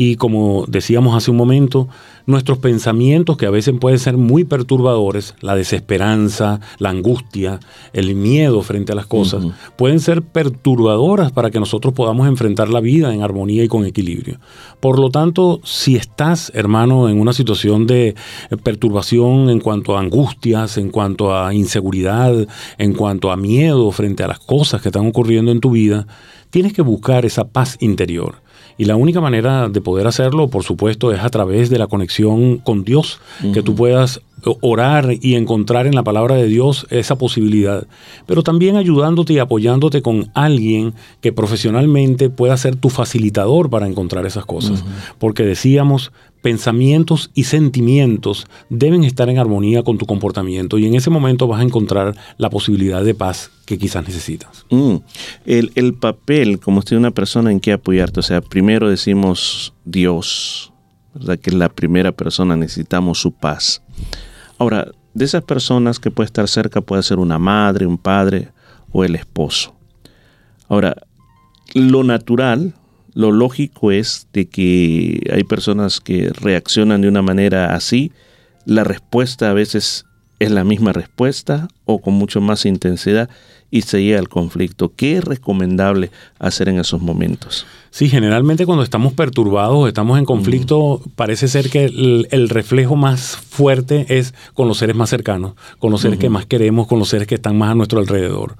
Y como decíamos hace un momento, nuestros pensamientos que a veces pueden ser muy perturbadores, la desesperanza, la angustia, el miedo frente a las cosas, pueden ser perturbadoras para que nosotros podamos enfrentar la vida en armonía y con equilibrio. Por lo tanto, si estás, hermano, en una situación de eh, perturbación en cuanto a angustias, en cuanto a inseguridad, en cuanto a miedo frente a las cosas que están ocurriendo en tu vida, tienes que buscar esa paz interior. Y la única manera de poder hacerlo, por supuesto, es a través de la conexión con Dios, que tú puedas orar y encontrar en la palabra de Dios esa posibilidad, pero también ayudándote y apoyándote con alguien que profesionalmente pueda ser tu facilitador para encontrar esas cosas. Porque decíamos, pensamientos y sentimientos deben estar en armonía con tu comportamiento y en ese momento vas a encontrar la posibilidad de paz que quizás necesitas. Mm. El, el papel, como usted una persona en que apoyarte, o sea, primero decimos Dios, ¿verdad? Que es la primera persona, necesitamos su paz. Ahora, de esas personas que puede estar cerca puede ser una madre, un padre o el esposo. Ahora, lo natural, lo lógico es de que hay personas que reaccionan de una manera así. La respuesta a veces es la misma respuesta o con mucho más intensidad y se llega al conflicto. ¿Qué es recomendable hacer en esos momentos? Sí, generalmente cuando estamos perturbados, estamos en conflicto, parece ser que el, el reflejo más fuerte es con los seres más cercanos, con los seres que más queremos, con los seres que están más a nuestro alrededor.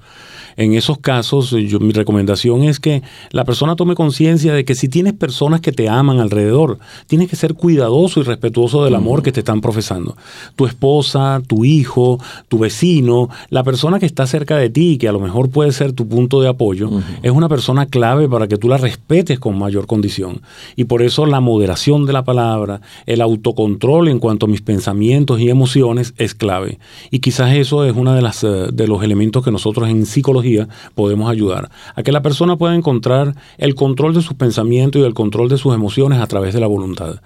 En esos casos, yo, mi recomendación es que la persona tome conciencia de que si tienes personas que te aman alrededor, tienes que ser cuidadoso y respetuoso del amor que te están profesando. Tu esposa, tu hijo, tu vecino, la persona que está cerca de ti, que a lo mejor puede ser tu punto de apoyo, es una persona clave para que tú la respetes con mayor condición. Y por eso la moderación de la palabra, el autocontrol en cuanto a mis pensamientos y emociones es clave. Y quizás eso es uno de, las, eh, de los elementos que nosotros en psicología podemos ayudar a que la persona pueda encontrar el control de sus pensamientos y el control de sus emociones a través de la voluntad.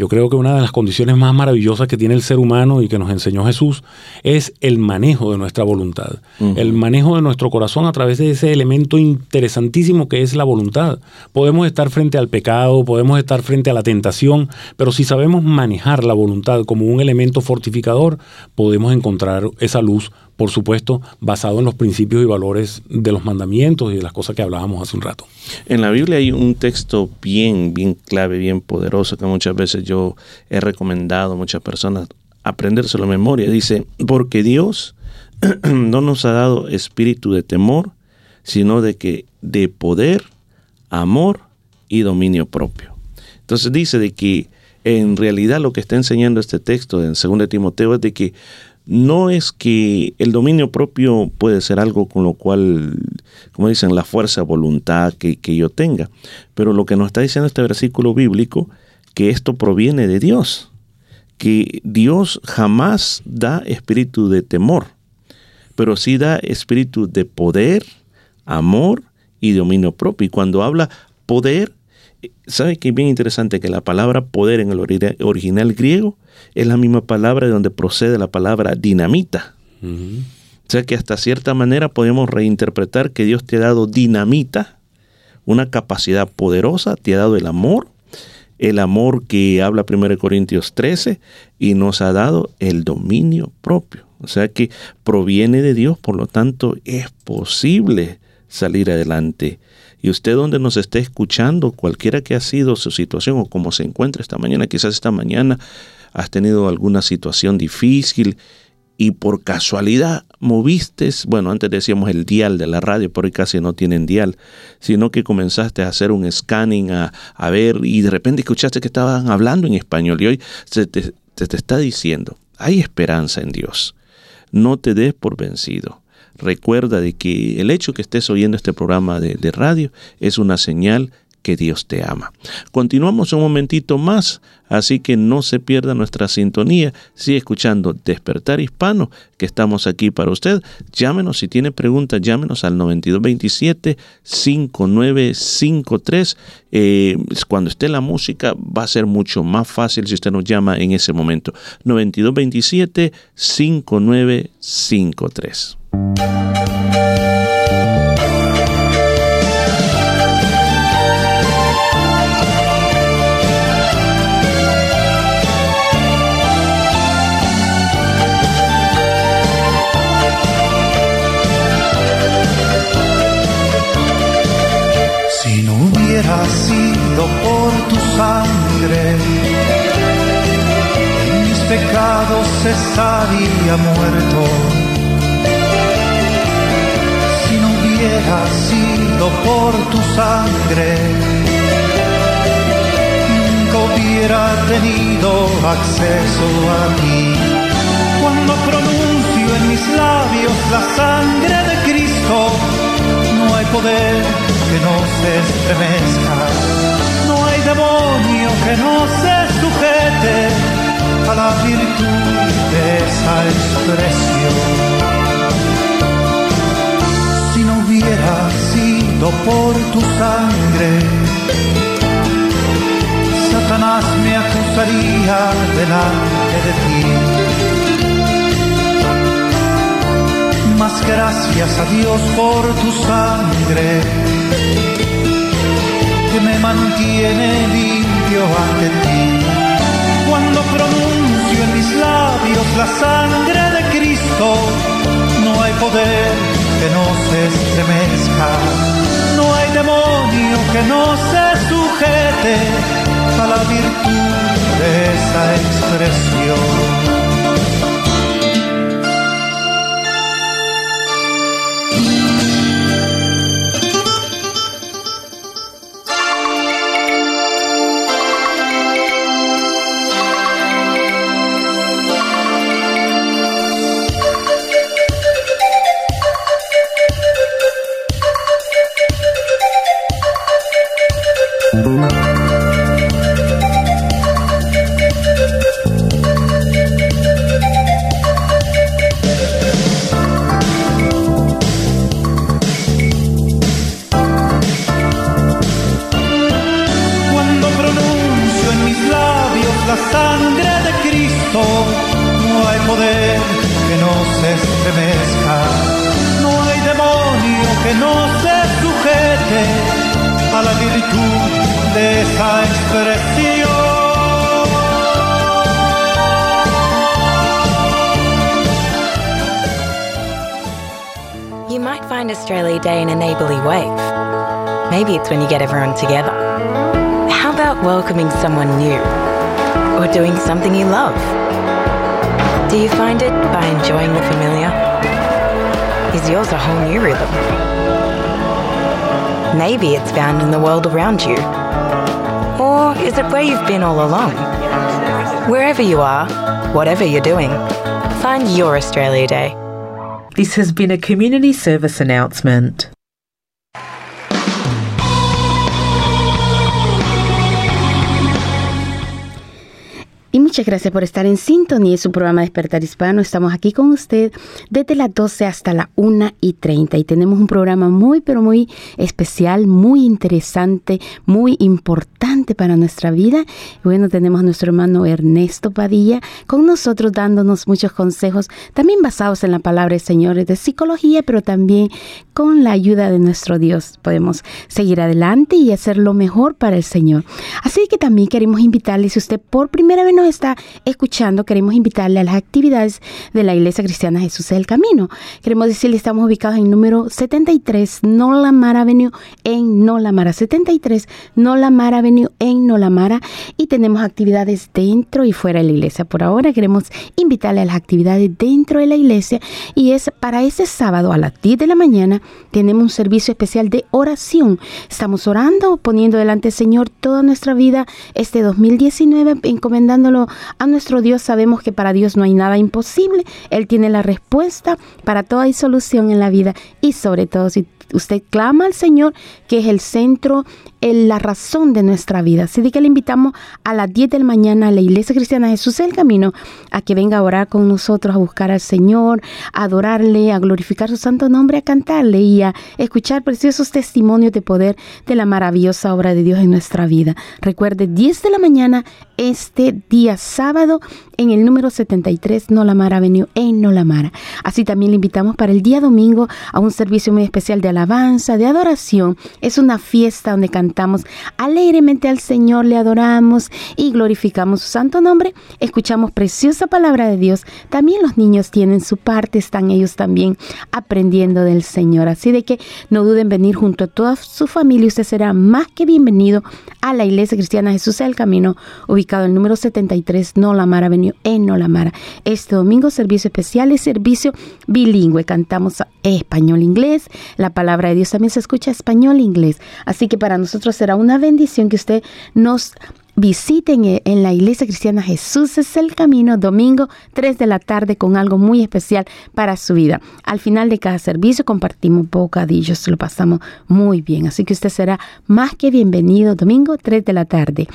Yo creo que una de las condiciones más maravillosas que tiene el ser humano y que nos enseñó Jesús es el manejo de nuestra voluntad, el manejo de nuestro corazón a través de ese elemento interesantísimo que es la voluntad. Podemos estar frente al pecado, podemos estar frente a la tentación, pero si sabemos manejar la voluntad como un elemento fortificador, podemos encontrar esa luz por supuesto, basado en los principios y valores de los mandamientos y de las cosas que hablábamos hace un rato. En la Biblia hay un texto bien, bien clave, bien poderoso que muchas veces yo he recomendado a muchas personas aprendérselo de memoria. Dice, porque Dios no nos ha dado espíritu de temor, sino de que de poder, amor y dominio propio. Entonces dice de que en realidad lo que está enseñando este texto en 2 Timoteo es de que no es que el dominio propio puede ser algo con lo cual, como dicen, la fuerza, voluntad que, que yo tenga, pero lo que nos está diciendo este versículo bíblico, que esto proviene de Dios, que Dios jamás da espíritu de temor, pero sí da espíritu de poder, amor y dominio propio. Y cuando habla poder, ¿sabe que es bien interesante que la palabra poder en el ori- original griego es la misma palabra de donde procede la palabra dinamita? O sea que hasta cierta manera podemos reinterpretar que Dios te ha dado dinamita, una capacidad poderosa, te ha dado el amor, el amor que habla 1 Corintios 13, y nos ha dado el dominio propio. O sea que proviene de Dios, por lo tanto es posible salir adelante. Y usted donde nos esté escuchando, cualquiera que ha sido su situación o como se encuentra esta mañana, quizás esta mañana has tenido alguna situación difícil y por casualidad moviste, bueno, antes decíamos el dial de la radio, pero hoy casi no tienen dial, sino que comenzaste a hacer un scanning, a, ver, y de repente escuchaste que estaban hablando en español y hoy se te está diciendo, hay esperanza en Dios, no te des por vencido. Recuerda de que el hecho que estés oyendo este programa de, radio es una señal que Dios te ama. Continuamos un momentito más, así que no se pierda nuestra sintonía. Sigue escuchando Despertar Hispano, que estamos aquí para usted. Llámenos si tiene preguntas, llámenos al 9227-5953. Eh, cuando esté la música va a ser mucho más fácil si usted nos llama en ese momento. 9227-5953. Si no hubiera sido por tu sangre, mis pecados estaría muerto. Sido por tu sangre, nunca hubiera tenido acceso a ti. Cuando pronuncio en mis labios la sangre de Cristo, no hay poder que no se estremezca, no hay demonio que no se sujete a la virtud de esa expresión. Sido por tu sangre, Satanás me acusaría delante de ti. Mas gracias a Dios por tu sangre que me mantiene limpio ante ti. Cuando pronuncio en mis labios la sangre de Cristo no hay poder que no se estremezca, no hay demonio que no se sujete a la virtud de esa expresión. Day in a neighbourly way. Maybe it's when you get everyone together. How about welcoming someone new? Or doing something you love? Do you find it by enjoying the familiar? Is yours a whole new rhythm? Maybe it's found in the world around you. Or is it where you've been all along? Wherever you are, whatever you're doing, find your Australia Day. This has been a community service announcement. Gracias por estar en sintonía de su programa Despertar Hispano. Estamos aquí con usted desde las 12 hasta las 1 y 30 y tenemos un programa muy, pero muy especial, muy interesante, muy importante para nuestra vida. Bueno, tenemos a nuestro hermano Ernesto Padilla con nosotros dándonos muchos consejos, también basados en la palabra del Señor de psicología, pero también con la ayuda de nuestro Dios podemos seguir adelante y hacer lo mejor para el Señor. Así que también queremos invitarle, si usted por primera vez nos está escuchando, queremos invitarle a las actividades de la Iglesia Cristiana Jesús es el Camino. Queremos decirle, estamos ubicados en número 73 Nolamar Avenue en Nolamara, 73 Nolamar Avenue en Nolamara y tenemos actividades dentro y fuera de la iglesia. Por ahora queremos invitarle a las actividades dentro de la iglesia y es para ese sábado a las 10 de la mañana tenemos un servicio especial de oración. Estamos orando, poniendo delante del Señor toda nuestra vida este 2019, encomendándolo a nuestro Dios. Sabemos que para Dios no hay nada imposible. Él tiene la respuesta para toda solución en la vida y sobre todo si usted clama al Señor, que es el centro, la razón de nuestra vida. Así que le invitamos a las 10 de la mañana a la Iglesia Cristiana Jesús el Camino a que venga a orar con nosotros, a buscar al Señor, a adorarle, a glorificar su santo nombre, a cantarle y a escuchar preciosos testimonios de poder de la maravillosa obra de Dios en nuestra vida. Recuerde, 10 de la mañana este día sábado en el número 73 Nolamara Avenue en Nolamara. Así también le invitamos para el día domingo a un servicio muy especial de alabanza, de adoración. Es una fiesta donde cantamos alegremente al Señor, le adoramos y glorificamos su santo nombre. Escuchamos preciosa palabra de Dios. También los niños tienen su parte, están ellos también aprendiendo del Señor. Así de que no duden en venir junto a toda su familia. Usted será más que bienvenido a la Iglesia Cristiana Jesús del Camino, ubicado en el número 73 Nolamara Avenue en Nolamara. Este domingo servicio especial es servicio bilingüe. Cantamos español-inglés. La palabra de Dios también se escucha español-inglés. Así que para nosotros será una bendición que usted nos visiten e- en la iglesia cristiana Jesús es el camino, domingo 3 de la tarde con algo muy especial para su vida. Al final de cada servicio compartimos bocadillos, lo pasamos muy bien, así que usted será más que bienvenido domingo 3 de la tarde.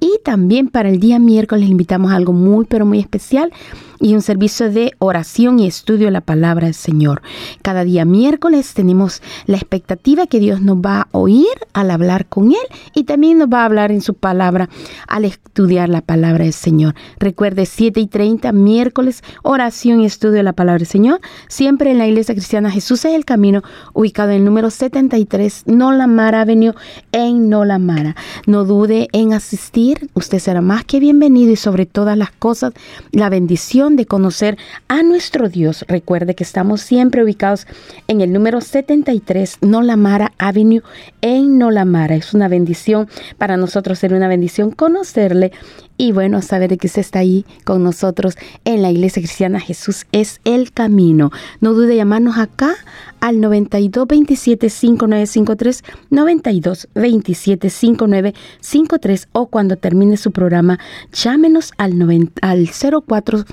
Y también para el día miércoles le invitamos algo muy pero muy especial y un servicio de oración y estudio de la palabra del Señor. Cada día miércoles tenemos la expectativa que Dios nos va a oír al hablar con Él y también nos va a hablar en su palabra al estudiar la palabra del Señor. Recuerde, 7 y 30 miércoles, oración y estudio de la palabra del Señor, siempre en la iglesia cristiana Jesús es el camino, ubicado en el número 73 Nolamara Avenue en Nolamara. No dude en asistir, usted será más que bienvenido y sobre todas las cosas, la bendición de conocer a nuestro Dios. Recuerde que estamos siempre ubicados en el número 73 Nolamara Avenue en Nolamara. Es una bendición para nosotros, ser una bendición conocerle y bueno, saber que usted está ahí con nosotros en la iglesia cristiana Jesús es el camino. No dude llamarnos acá al 92 27 5953 92 27 5953 o cuando termine su programa llámenos al, 90, al 04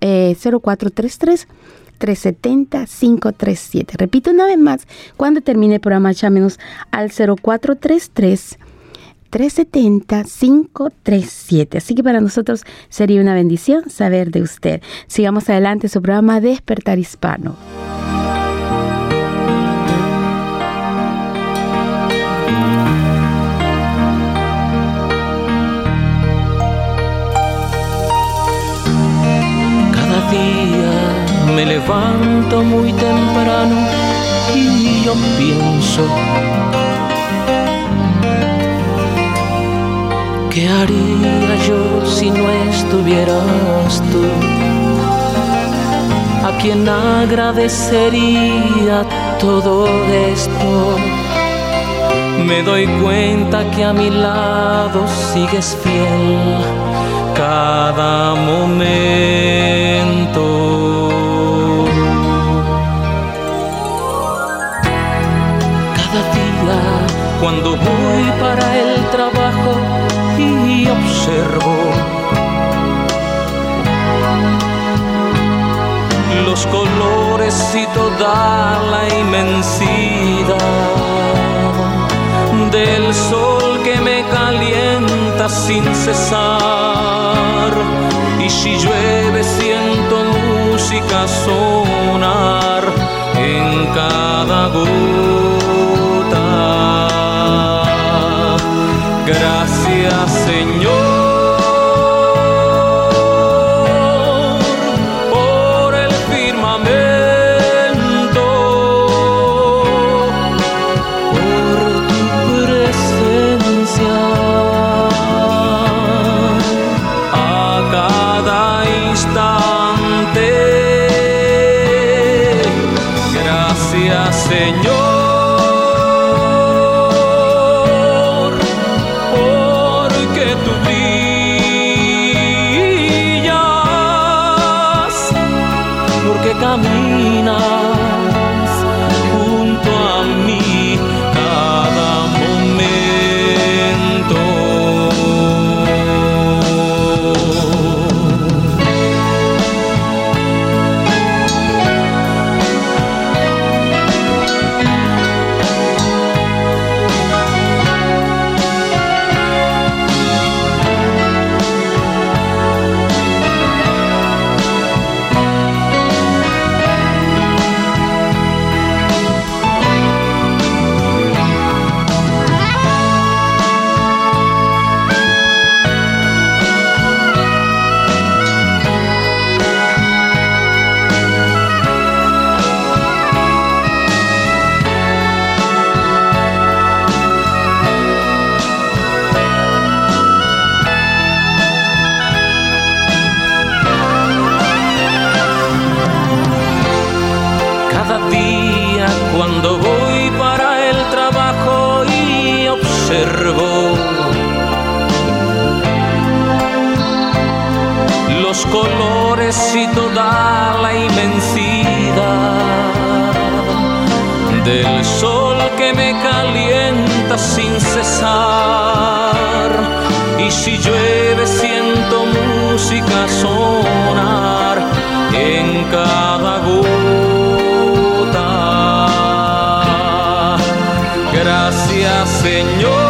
eh, 0433 370 537. Repito una vez más, cuando termine el programa llámenos al 0433 370-537. Así que para nosotros sería una bendición saber de usted. Sigamos adelante su programa Despertar Hispano. Me levanto muy temprano y yo pienso ¿Qué haría yo si no estuvieras tú? ¿A quién agradecería todo esto? Me doy cuenta que a mi lado sigues fiel cada momento. Cuando voy para el trabajo y observo los colores y toda la inmensidad del sol que me calienta sin cesar y si llueve siento música sonar en cada gota. Gracias Señor cesar y si llueve siento música sonar en cada gota. Gracias Señor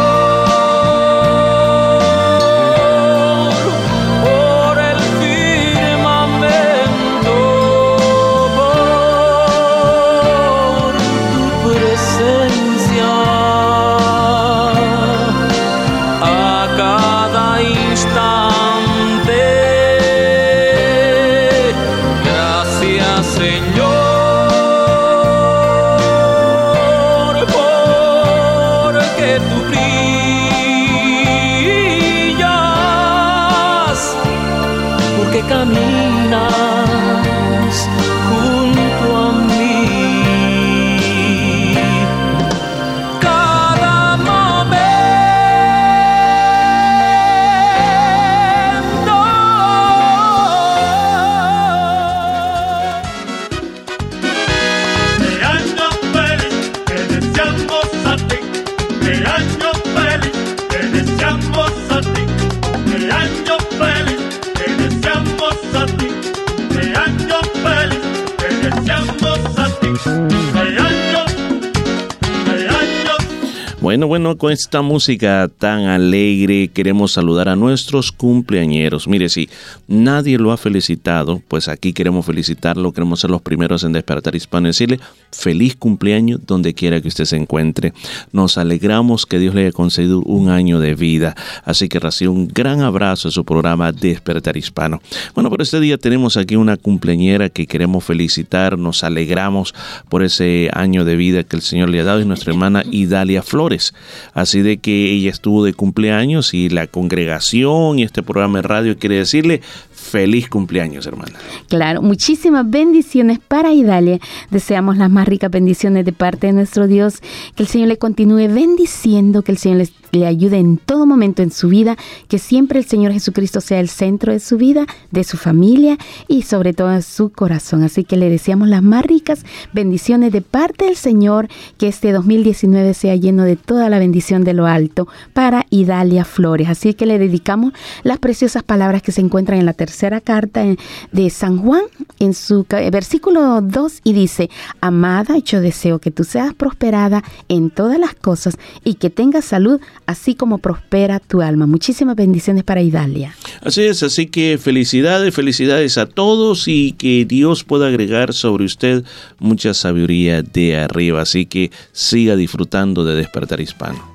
Bueno, bueno, con esta música tan alegre queremos saludar a nuestros cumpleañeros. Mire, si nadie lo ha felicitado, pues aquí queremos felicitarlo, queremos ser los primeros en despertar hispano y decirle feliz cumpleaños donde quiera que usted se encuentre. Nos alegramos que Dios le haya concedido un año de vida, así que recibe un gran abrazo en su programa Despertar Hispano. Bueno, por este día tenemos aquí una cumpleañera que queremos felicitar, nos alegramos por ese año de vida que el Señor le ha dado y nuestra hermana Idalia Flores. Así de que ella estuvo de cumpleaños y la congregación y este programa de radio quiere decirle feliz cumpleaños, hermana. Claro, muchísimas bendiciones para Idalia. Deseamos las más ricas bendiciones de parte de nuestro Dios. Que el Señor le continúe bendiciendo, que el Señor les- le ayude en todo momento en su vida, que siempre el Señor Jesucristo sea el centro de su vida, de su familia y sobre todo de su corazón. Así que le deseamos las más ricas bendiciones de parte del Señor, que este 2019 sea lleno de toda la bendición de lo alto para Idalia Flores. Así que le dedicamos las preciosas palabras que se encuentran en la tercera carta en- de San Juan, en su ca- versículo 2, y dice, Amada, yo deseo que tú seas prosperada en todas las cosas y que tengas salud, así como prospera tu alma. Muchísimas bendiciones para Idalia. Así es, así que felicidades, felicidades a todos y que Dios pueda agregar sobre usted mucha sabiduría de arriba. Así que siga disfrutando de despertar hispano.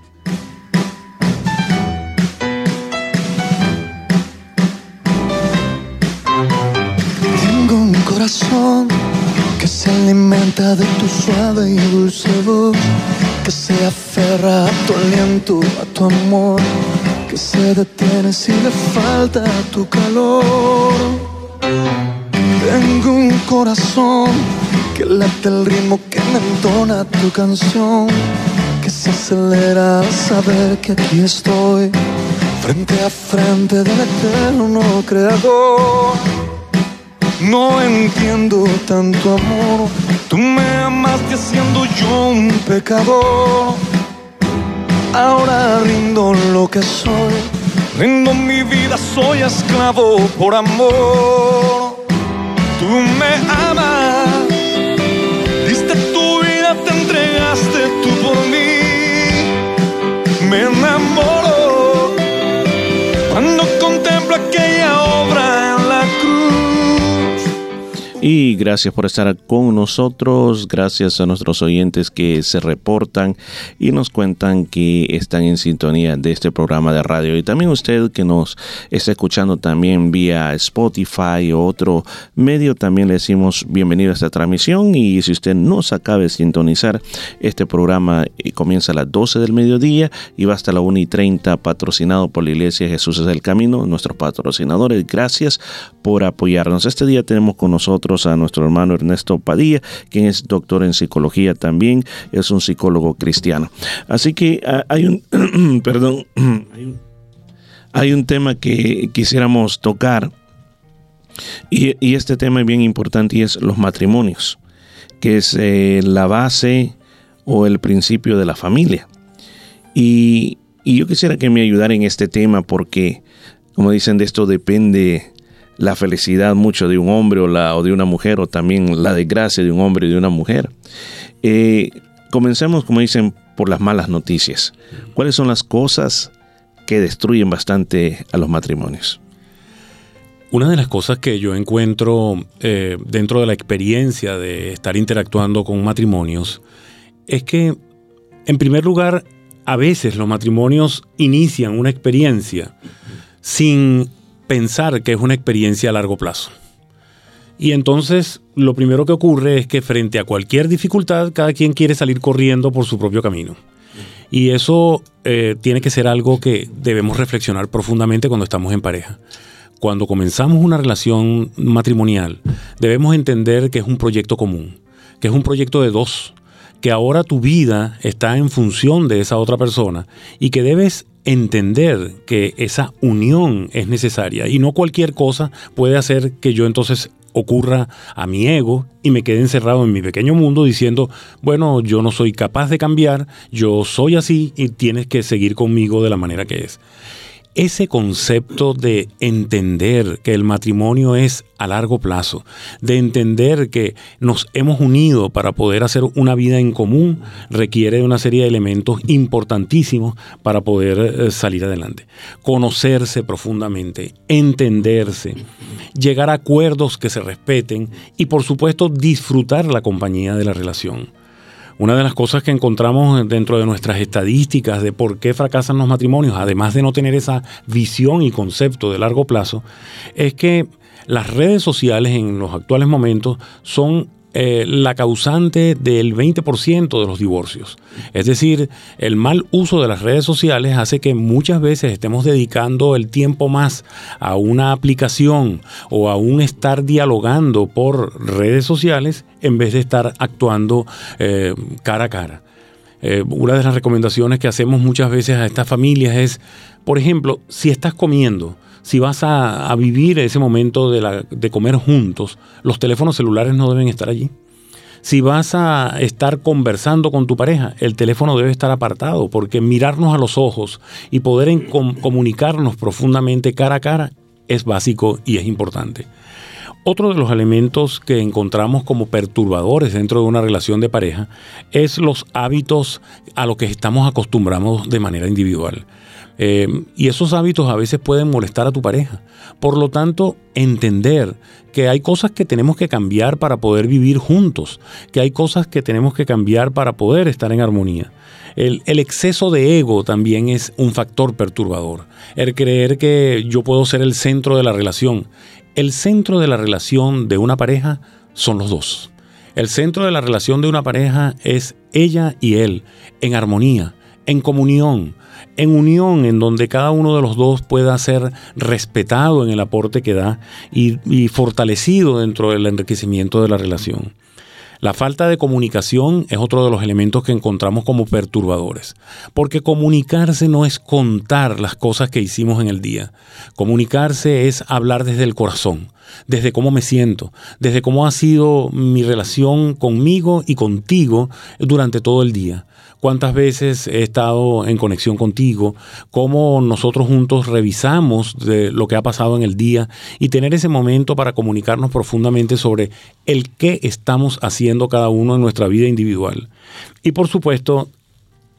Tengo un corazón que se alimenta de tu suave y dulce voz, que se aferra a tu aliento, a tu amor, que se detiene si le falta tu calor. Tengo un corazón que late el ritmo que me entona tu canción, que se acelera al saber que aquí estoy, frente a frente del eterno creador. No entiendo tanto amor. Tú me amaste siendo yo un pecador. Ahora rindo lo que soy. Rindo mi vida, soy esclavo por amor. Tú me amas. Diste tu vida, te entregaste tú por mí. Me enamoro cuando contemplo aquella obra. Y gracias por estar con nosotros, gracias a nuestros oyentes que se reportan y nos cuentan que están en sintonía de este programa de radio. Y también usted que nos está escuchando también vía Spotify o otro medio, también le decimos bienvenido a esta transmisión. Y si usted nos acaba de sintonizar, este programa eh, comienza a las 12 del mediodía y va hasta la 1 y 30, patrocinado por la Iglesia Jesús es el Camino, nuestros patrocinadores. Gracias por apoyarnos. Este día tenemos con nosotros a nuestro hermano Ernesto Padilla, quien es doctor en psicología también, es un psicólogo cristiano. Así que ah, hay un, perdón, hay un, tema que quisiéramos tocar y, y este tema es bien importante y es los matrimonios, que es eh, la base o el principio de la familia. Y, y yo quisiera que me ayudara en este tema porque, como dicen, de esto depende la felicidad mucho de un hombre o, la, o de una mujer, o también la desgracia de un hombre y de una mujer. Eh, comencemos, como dicen, por las malas noticias. ¿Cuáles son las cosas que destruyen bastante a los matrimonios? Una de las cosas que yo encuentro eh, dentro de la experiencia de estar interactuando con matrimonios es que, en primer lugar, a veces los matrimonios inician una experiencia sin pensar que es una experiencia a largo plazo. Y entonces lo primero que ocurre es que frente a cualquier dificultad, cada quien quiere salir corriendo por su propio camino. Y eso eh, tiene que ser algo que debemos reflexionar profundamente cuando estamos en pareja. Cuando comenzamos una relación matrimonial, debemos entender que es un proyecto común, que es un proyecto de dos, que ahora tu vida está en función de esa otra persona y que debes entender que esa unión es necesaria y no cualquier cosa puede hacer que yo entonces ocurra a mi ego y me quede encerrado en mi pequeño mundo diciendo, bueno, yo no soy capaz de cambiar, yo soy así y tienes que seguir conmigo de la manera que es. Ese concepto de entender que el matrimonio es a largo plazo, de entender que nos hemos unido para poder hacer una vida en común, requiere de una serie de elementos importantísimos para poder eh, salir adelante. Conocerse profundamente, entenderse, llegar a acuerdos que se respeten y por supuesto disfrutar la compañía de la relación. Una de las cosas que encontramos dentro de nuestras estadísticas de por qué fracasan los matrimonios, además de no tener esa visión y concepto de largo plazo, es que las redes sociales en los actuales momentos son eh, la causante del 20% de los divorcios. Es decir, el mal uso de las redes sociales hace que muchas veces estemos dedicando el tiempo más a una aplicación o a un estar dialogando por redes sociales en vez de estar actuando eh, cara a cara. Eh, una de las recomendaciones que hacemos muchas veces a estas familias es, por ejemplo, si estás comiendo, si vas a, vivir ese momento de, comer juntos, los teléfonos celulares no deben estar allí. Si vas a estar conversando con tu pareja, el teléfono debe estar apartado, porque mirarnos a los ojos y poder comunicarnos profundamente cara a cara es básico y es importante. Otro de los elementos que encontramos como perturbadores dentro de una relación de pareja es los hábitos a los que estamos acostumbrados de manera individual. Eh, y esos hábitos a veces pueden molestar a tu pareja. Por lo tanto, entender que hay cosas que tenemos que cambiar para poder vivir juntos, que hay cosas que tenemos que cambiar para poder estar en armonía. El, exceso de ego también es un factor perturbador. El creer que yo puedo ser el centro de la relación. El centro de la relación de una pareja son los dos. El centro de la relación de una pareja es ella y él, en armonía, en comunión, en unión, en donde cada uno de los dos pueda ser respetado en el aporte que da y, fortalecido dentro del enriquecimiento de la relación. La falta de comunicación es otro de los elementos que encontramos como perturbadores, porque comunicarse no es contar las cosas que hicimos en el día. Comunicarse es hablar desde el corazón, desde cómo me siento, desde cómo ha sido mi relación conmigo y contigo durante todo el día cuántas veces he estado en conexión contigo, cómo nosotros juntos revisamos de lo que ha pasado en el día y tener ese momento para comunicarnos profundamente sobre el qué estamos haciendo cada uno en nuestra vida individual. Y por supuesto,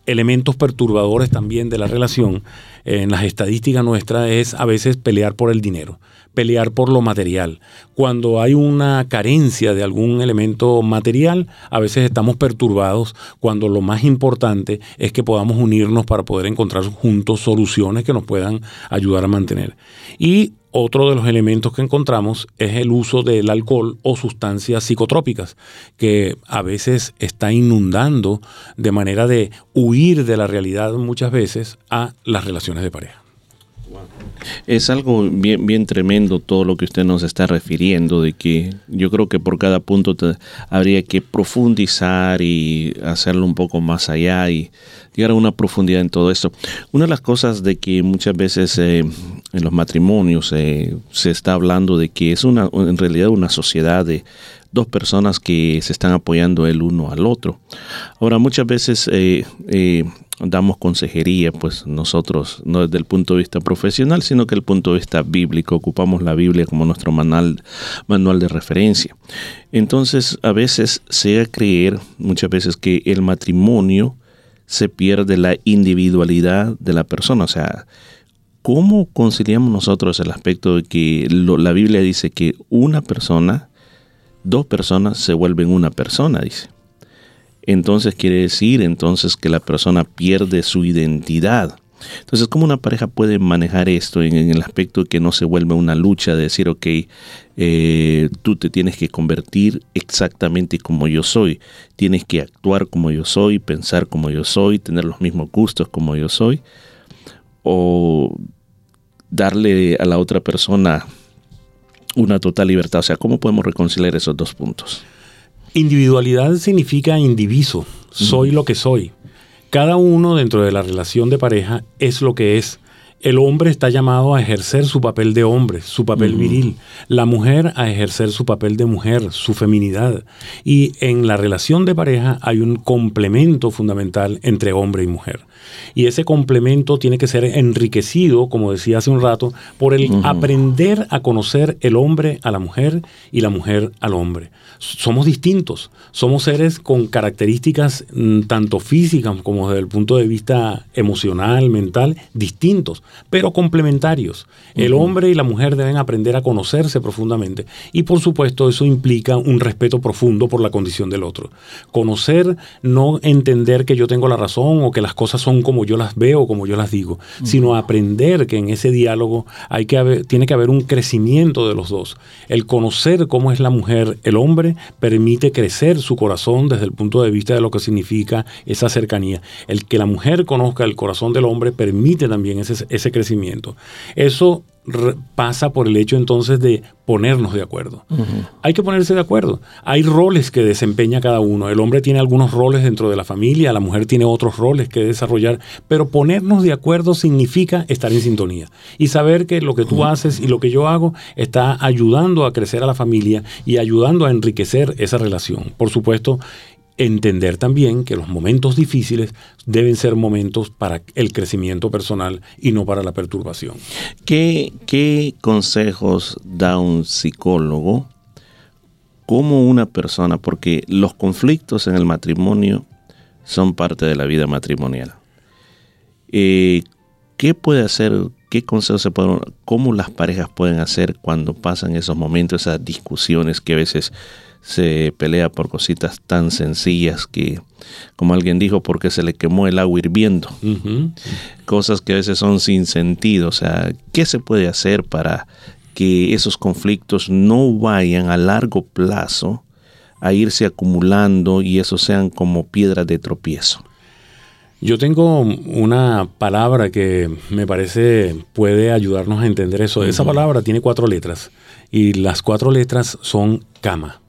elementos perturbadores también de la relación en las estadísticas nuestras es a veces pelear por el dinero pelear por lo material. Cuando hay una carencia de algún elemento material, a veces estamos perturbados cuando lo más importante es que podamos unirnos para poder encontrar juntos soluciones que nos puedan ayudar a mantener. Y otro de los elementos que encontramos es el uso del alcohol o sustancias psicotrópicas, que a veces está inundando de manera de huir de la realidad muchas veces a las relaciones de pareja. Es algo bien, bien tremendo todo lo que usted nos está refiriendo, de que yo creo que por cada punto habría que profundizar y hacerlo un poco más allá y llegar a una profundidad en todo esto. Una de las cosas de que muchas veces eh, en los matrimonios eh, se está hablando de que es una, en realidad una sociedad de dos personas que se están apoyando el uno al otro. Ahora, muchas veces eh, damos consejería, pues nosotros, no desde el punto de vista profesional, sino que el punto de vista bíblico, ocupamos la Biblia como nuestro manual, manual de referencia. Entonces, a veces se a creer, muchas veces, que el matrimonio se pierde la individualidad de la persona, o sea, ¿cómo conciliamos nosotros el aspecto de que la Biblia dice que una persona, dos personas se vuelven una persona, dice? entonces quiere decir entonces que la persona pierde su identidad. Entonces, ¿cómo una pareja puede manejar esto en, el aspecto de que no se vuelve una lucha de decir, ok, eh, tú te tienes que convertir exactamente como yo soy, tienes que actuar como yo soy, pensar como yo soy, tener los mismos gustos como yo soy, o darle a la otra persona una total libertad? O sea, ¿cómo podemos reconciliar esos dos puntos? Individualidad significa indiviso, soy lo que soy. Cada uno dentro de la relación de pareja es lo que es. El hombre está llamado a ejercer su papel de hombre, su papel viril. La mujer a ejercer su papel de mujer, su feminidad. Y en la relación de pareja hay un complemento fundamental entre hombre y mujer. Y ese complemento tiene que ser enriquecido, como decía hace un rato, por el aprender a conocer el hombre a la mujer y la mujer al hombre. Somos distintos, somos seres con características mm, tanto físicas como desde el punto de vista emocional, mental, distintos, pero complementarios. El hombre y la mujer deben aprender a conocerse profundamente y por supuesto eso implica un respeto profundo por la condición del otro. Conocer, no entender que yo tengo la razón o que las cosas son como yo las veo o como yo las digo, sino aprender que en ese diálogo hay que haber, tiene que haber un crecimiento de los dos. El conocer cómo es la mujer, el hombre, permite crecer su corazón desde el punto de vista de lo que significa esa cercanía. El que la mujer conozca el corazón del hombre permite también ese, ese crecimiento. Eso pasa por el hecho entonces de ponernos de acuerdo. Hay que ponerse de acuerdo. Hay roles que desempeña cada uno. El hombre tiene algunos roles dentro de la familia, la mujer tiene otros roles que desarrollar, pero ponernos de acuerdo significa estar en sintonía y saber que lo que tú haces y lo que yo hago está ayudando a crecer a la familia y ayudando a enriquecer esa relación. Por supuesto, entender también que los momentos difíciles deben ser momentos para el crecimiento personal y no para la perturbación. ¿Qué, consejos da un psicólogo como una persona? Porque los conflictos en el matrimonio son parte de la vida matrimonial. Eh, ¿Qué puede hacer? ¿Qué consejos se pueden, cómo las parejas pueden hacer cuando pasan esos momentos, esas discusiones que a veces se pelea por cositas tan sencillas que, como alguien dijo, porque se le quemó el agua hirviendo? Cosas que a veces son sin sentido. O sea, ¿qué se puede hacer para que esos conflictos no vayan a largo plazo a irse acumulando y eso sean como piedras de tropiezo? Yo tengo una palabra que me parece puede ayudarnos a entender eso. Esa palabra tiene cuatro letras y las cuatro letras son cama.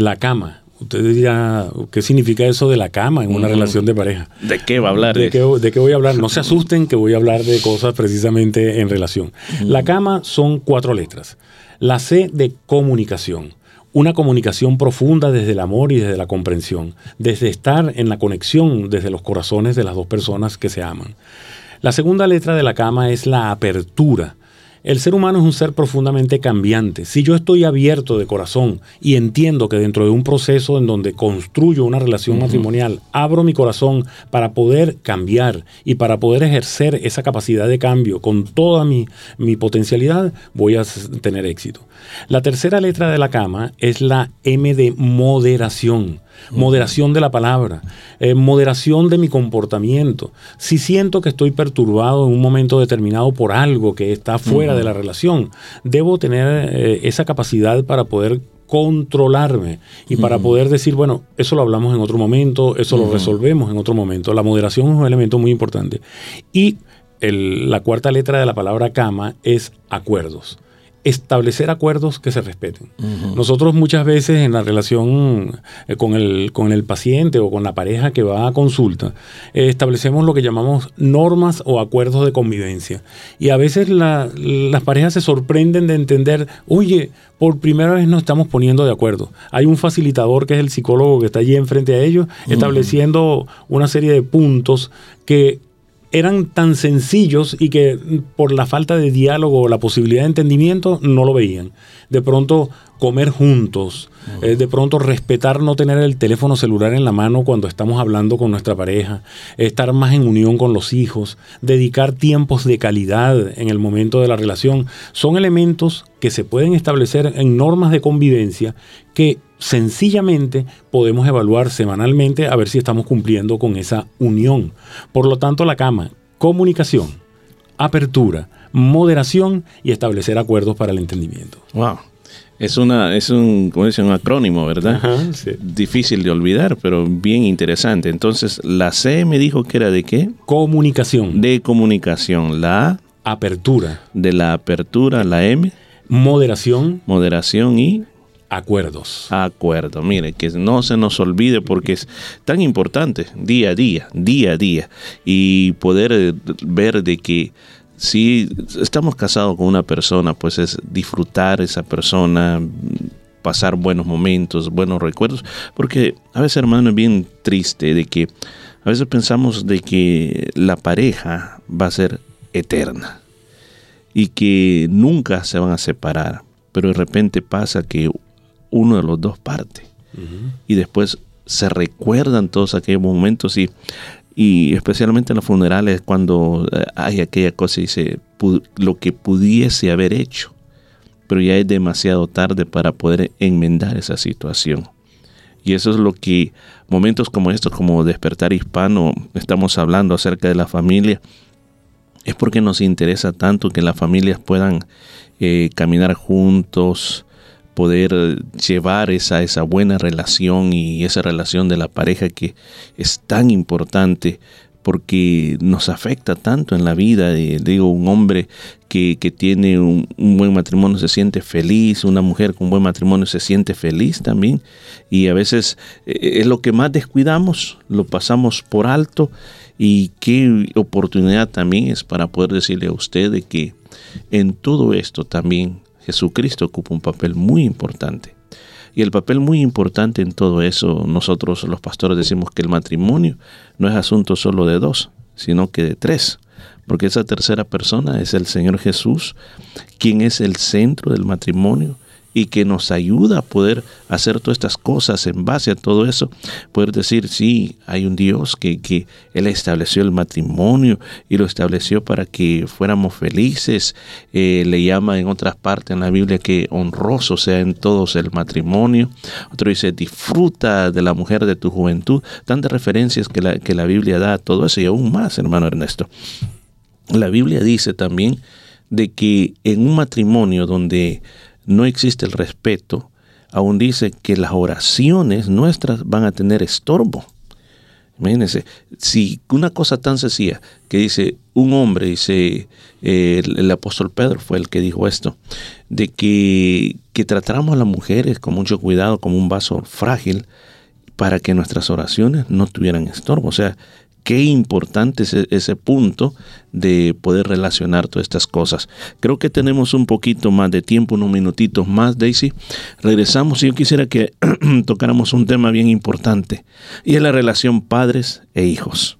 La cama. Usted dirá, ¿qué significa eso de la cama en una relación de pareja? ¿De qué va a hablar? ¿De qué, de qué voy a hablar? No se asusten que voy a hablar de cosas precisamente en relación. La cama son cuatro letras. La C de comunicación. Una comunicación profunda desde el amor y desde la comprensión, desde estar en la conexión desde los corazones de las dos personas que se aman. La segunda letra de la cama es la apertura. El ser humano es un ser profundamente cambiante. Si yo estoy abierto de corazón y entiendo que dentro de un proceso en donde construyo una relación matrimonial, abro mi corazón para poder cambiar y para poder ejercer esa capacidad de cambio con toda mi, mi potencialidad, voy a tener éxito. La tercera letra de la cama es la M de moderación. Moderación de la palabra, eh, moderación de mi comportamiento. Si siento que estoy perturbado en un momento determinado por algo que está fuera de la relación, debo tener eh, esa capacidad para poder controlarme y para poder decir, bueno, eso lo hablamos en otro momento, eso lo resolvemos en otro momento. La moderación es un elemento muy importante. Y el- la cuarta letra de la palabra cama es acuerdos. Establecer acuerdos que se respeten. Nosotros muchas veces en la relación eh, con el, con el paciente o con la pareja que va a consulta, eh, establecemos lo que llamamos normas o acuerdos de convivencia. Y a veces la- las parejas se sorprenden de entender, oye, por primera vez nos estamos poniendo de acuerdo. Hay un facilitador que es el psicólogo que está allí enfrente a ellos, estableciendo una serie de puntos que eran tan sencillos y que por la falta de diálogo o la posibilidad de entendimiento no lo veían. De pronto comer juntos, eh, de pronto respetar no tener el teléfono celular en la mano cuando estamos hablando con nuestra pareja, estar más en unión con los hijos, dedicar tiempos de calidad en el momento de la relación, son elementos que se pueden establecer en normas de convivencia que sencillamente podemos evaluar semanalmente a ver si estamos cumpliendo con esa unión. Por lo tanto, la cama, comunicación, apertura, moderación y establecer acuerdos para el entendimiento. Wow. Es una, es un, ¿cómo dice? un acrónimo, ¿verdad? Ajá, sí. Difícil de olvidar, pero bien interesante. Entonces, la C me dijo que era de qué? Comunicación. De comunicación. La A. Apertura. De la apertura, la M. Moderación. Moderación y acuerdos. Acuerdo. Mire, que no se nos olvide porque es tan importante día a día, día a día. Y poder eh, ver de que si estamos casados con una persona, pues es disfrutar esa persona, pasar buenos momentos, buenos recuerdos. Porque a veces, hermano, es bien triste de que A veces pensamos de que la pareja va a ser eterna y que nunca se van a separar, pero de repente pasa que uno de los dos parte y después se recuerdan todos aquellos momentos y, y especialmente en los funerales cuando eh, hay aquella cosa y dice "Pu- lo que pudiese haber hecho, pero ya es demasiado tarde para poder enmendar esa situación. Y eso es lo que momentos como estos, como despertar hispano, estamos hablando acerca de la familia, es porque nos interesa tanto que las familias puedan eh, caminar juntos, poder llevar esa, esa buena relación y esa relación de la pareja que es tan importante porque nos afecta tanto en la vida. digo, un hombre que, que tiene un, un buen matrimonio se siente feliz, una mujer con buen matrimonio se siente feliz también. Y a veces eh, es lo que más descuidamos, lo pasamos por alto. Y qué oportunidad también es para poder decirle a usted de que en todo esto también Jesucristo ocupa un papel muy importante. Y el papel muy importante en todo eso, nosotros los pastores decimos que el matrimonio no es asunto solo de dos, sino que de tres. Porque esa tercera persona es el Señor Jesús, quien es el centro del matrimonio y que nos ayuda a poder hacer todas estas cosas en base a todo eso, poder decir, sí, hay un Dios que, que Él estableció el matrimonio y lo estableció para que fuéramos felices. Eh, le llama en otras partes en la Biblia que honroso sea en todos el matrimonio. Otro dice, disfruta de la mujer de tu juventud. Tantas referencias que la, que la Biblia da a todo eso y aún más, hermano Ernesto. La Biblia dice también de que en un matrimonio donde no existe el respeto, aún dice que las oraciones nuestras van a tener estorbo. Imagínense, si una cosa tan sencilla que dice un hombre, dice eh, el, apóstol Pedro fue el que dijo esto, de que, que tratáramos a las mujeres con mucho cuidado como un vaso frágil para que nuestras oraciones no tuvieran estorbo. O sea, qué importante es e- ese punto de poder relacionar todas estas cosas. Creo que tenemos un poquito más de tiempo, unos minutitos más, Daisy. Regresamos y yo quisiera que tocáramos un tema bien importante y es la relación padres e hijos.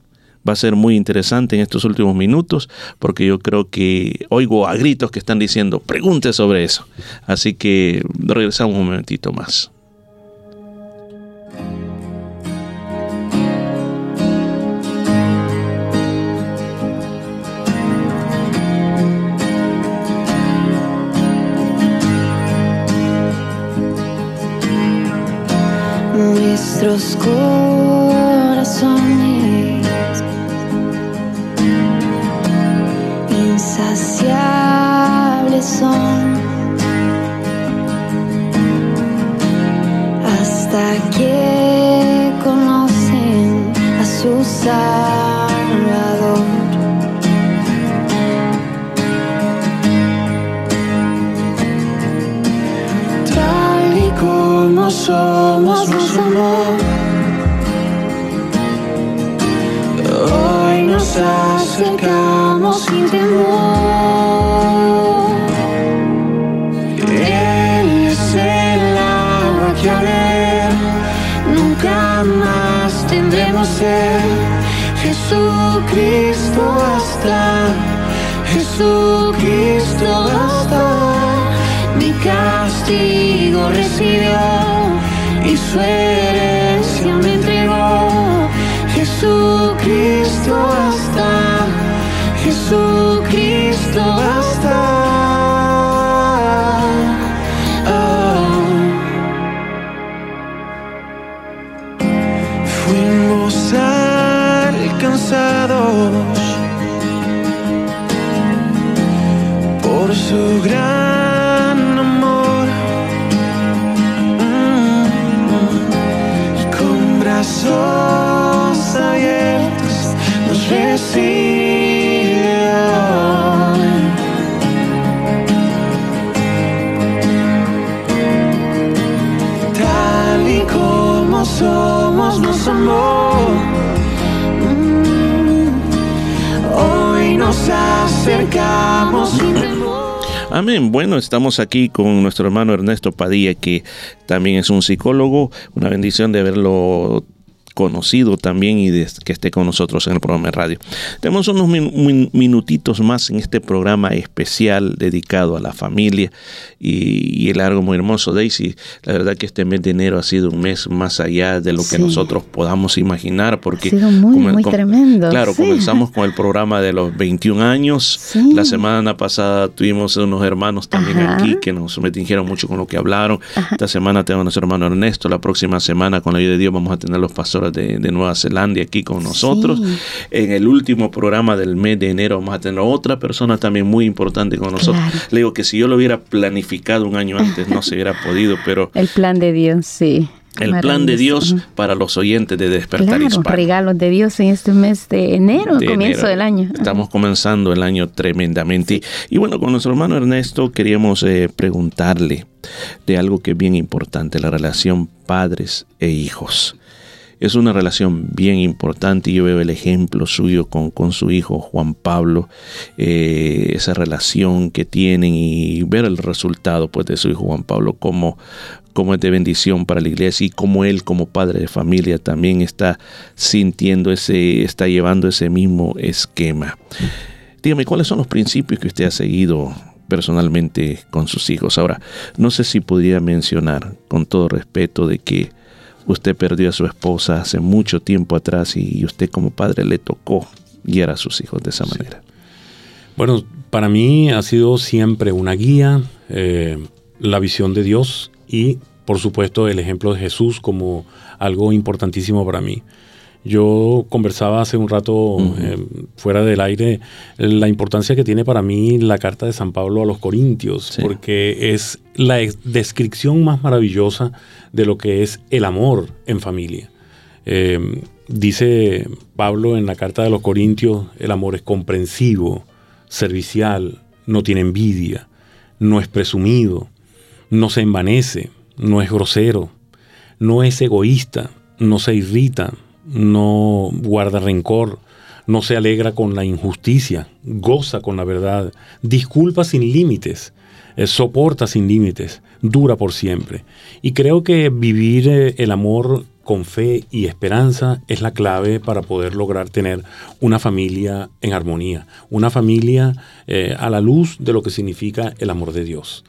Va a ser muy interesante en estos últimos minutos porque yo creo que oigo a gritos que están diciendo pregunte sobre eso. Así que regresamos un momentito más. Nuestros corazones insaciables son hasta que conocen a su Salvador. Tal y como somos, nos amó. Acercamos sin temor. Él es el agua que ver nunca más tendremos ser. Jesucristo basta, Jesucristo basta. Mi castigo recibió y su herencia me entregó. Jesucristo basta, Jesucristo Amén. Bueno, estamos aquí con nuestro hermano Ernesto Padilla, que también es un psicólogo. Una bendición de haberlo conocido también y de- que esté con nosotros en el programa de radio. Tenemos unos min- min- minutitos más en este programa especial dedicado a la familia y, y el algo muy hermoso, Daisy. La verdad que este mes de enero ha sido un mes más allá de lo que Sí. nosotros podamos imaginar porque Ha sido muy, muy com- tremendo. Claro, sí. comenzamos con el programa de los 21 años. La semana pasada tuvimos unos hermanos también Ajá. aquí que nos dijeron mucho con lo que hablaron. Esta semana tenemos a nuestro hermano Ernesto. La próxima semana, con la ayuda de Dios, vamos a tener los pastores de, de Nueva Zelanda aquí con nosotros. Sí. En el último programa del mes de enero vamos a tener otra persona también muy importante con nosotros. Claro. Le digo que si yo lo hubiera planificado un año antes no se hubiera podido, pero El plan de Dios, sí. el plan de. Dios para los oyentes de Despertar Claro, Hispano. regalos de Dios en este mes de enero, de comienzo enero. del año. Estamos comenzando el año tremendamente. Y, y bueno, con nuestro hermano Ernesto queríamos eh, preguntarle de algo que es bien importante, la relación padres e hijos. Es una relación bien importante y yo veo el ejemplo suyo con, con su hijo Juan Pablo, eh, esa relación que tienen y ver el resultado pues, de su hijo Juan Pablo como, como es de bendición para la iglesia y como él como padre de familia también está sintiendo ese, está llevando ese mismo esquema. Dígame, ¿cuáles son los principios que usted ha seguido personalmente con sus hijos? Ahora, no sé si podría mencionar, con todo respeto, de que usted perdió a su esposa hace mucho tiempo atrás y usted como padre le tocó guiar a sus hijos de esa manera. Bueno, para mí ha sido siempre una guía, eh, la visión de Dios y, por supuesto, el ejemplo de Jesús como algo importantísimo para mí. Yo conversaba hace un rato eh, fuera del aire la importancia que tiene para mí la carta de San Pablo a los Corintios, porque es la descripción más maravillosa de lo que es el amor en familia. Eh, dice Pablo en la carta de los Corintios, el amor es comprensivo, servicial, no tiene envidia, no es presumido, no se envanece, no es grosero, no es egoísta, no se irrita, no guarda rencor, no se alegra con la injusticia, goza con la verdad, disculpa sin límites, eh, soporta sin límites, dura por siempre. Y creo que vivir eh, el amor con fe y esperanza es la clave para poder lograr tener una familia en armonía, una familia eh, a la luz de lo que significa el amor de Dios.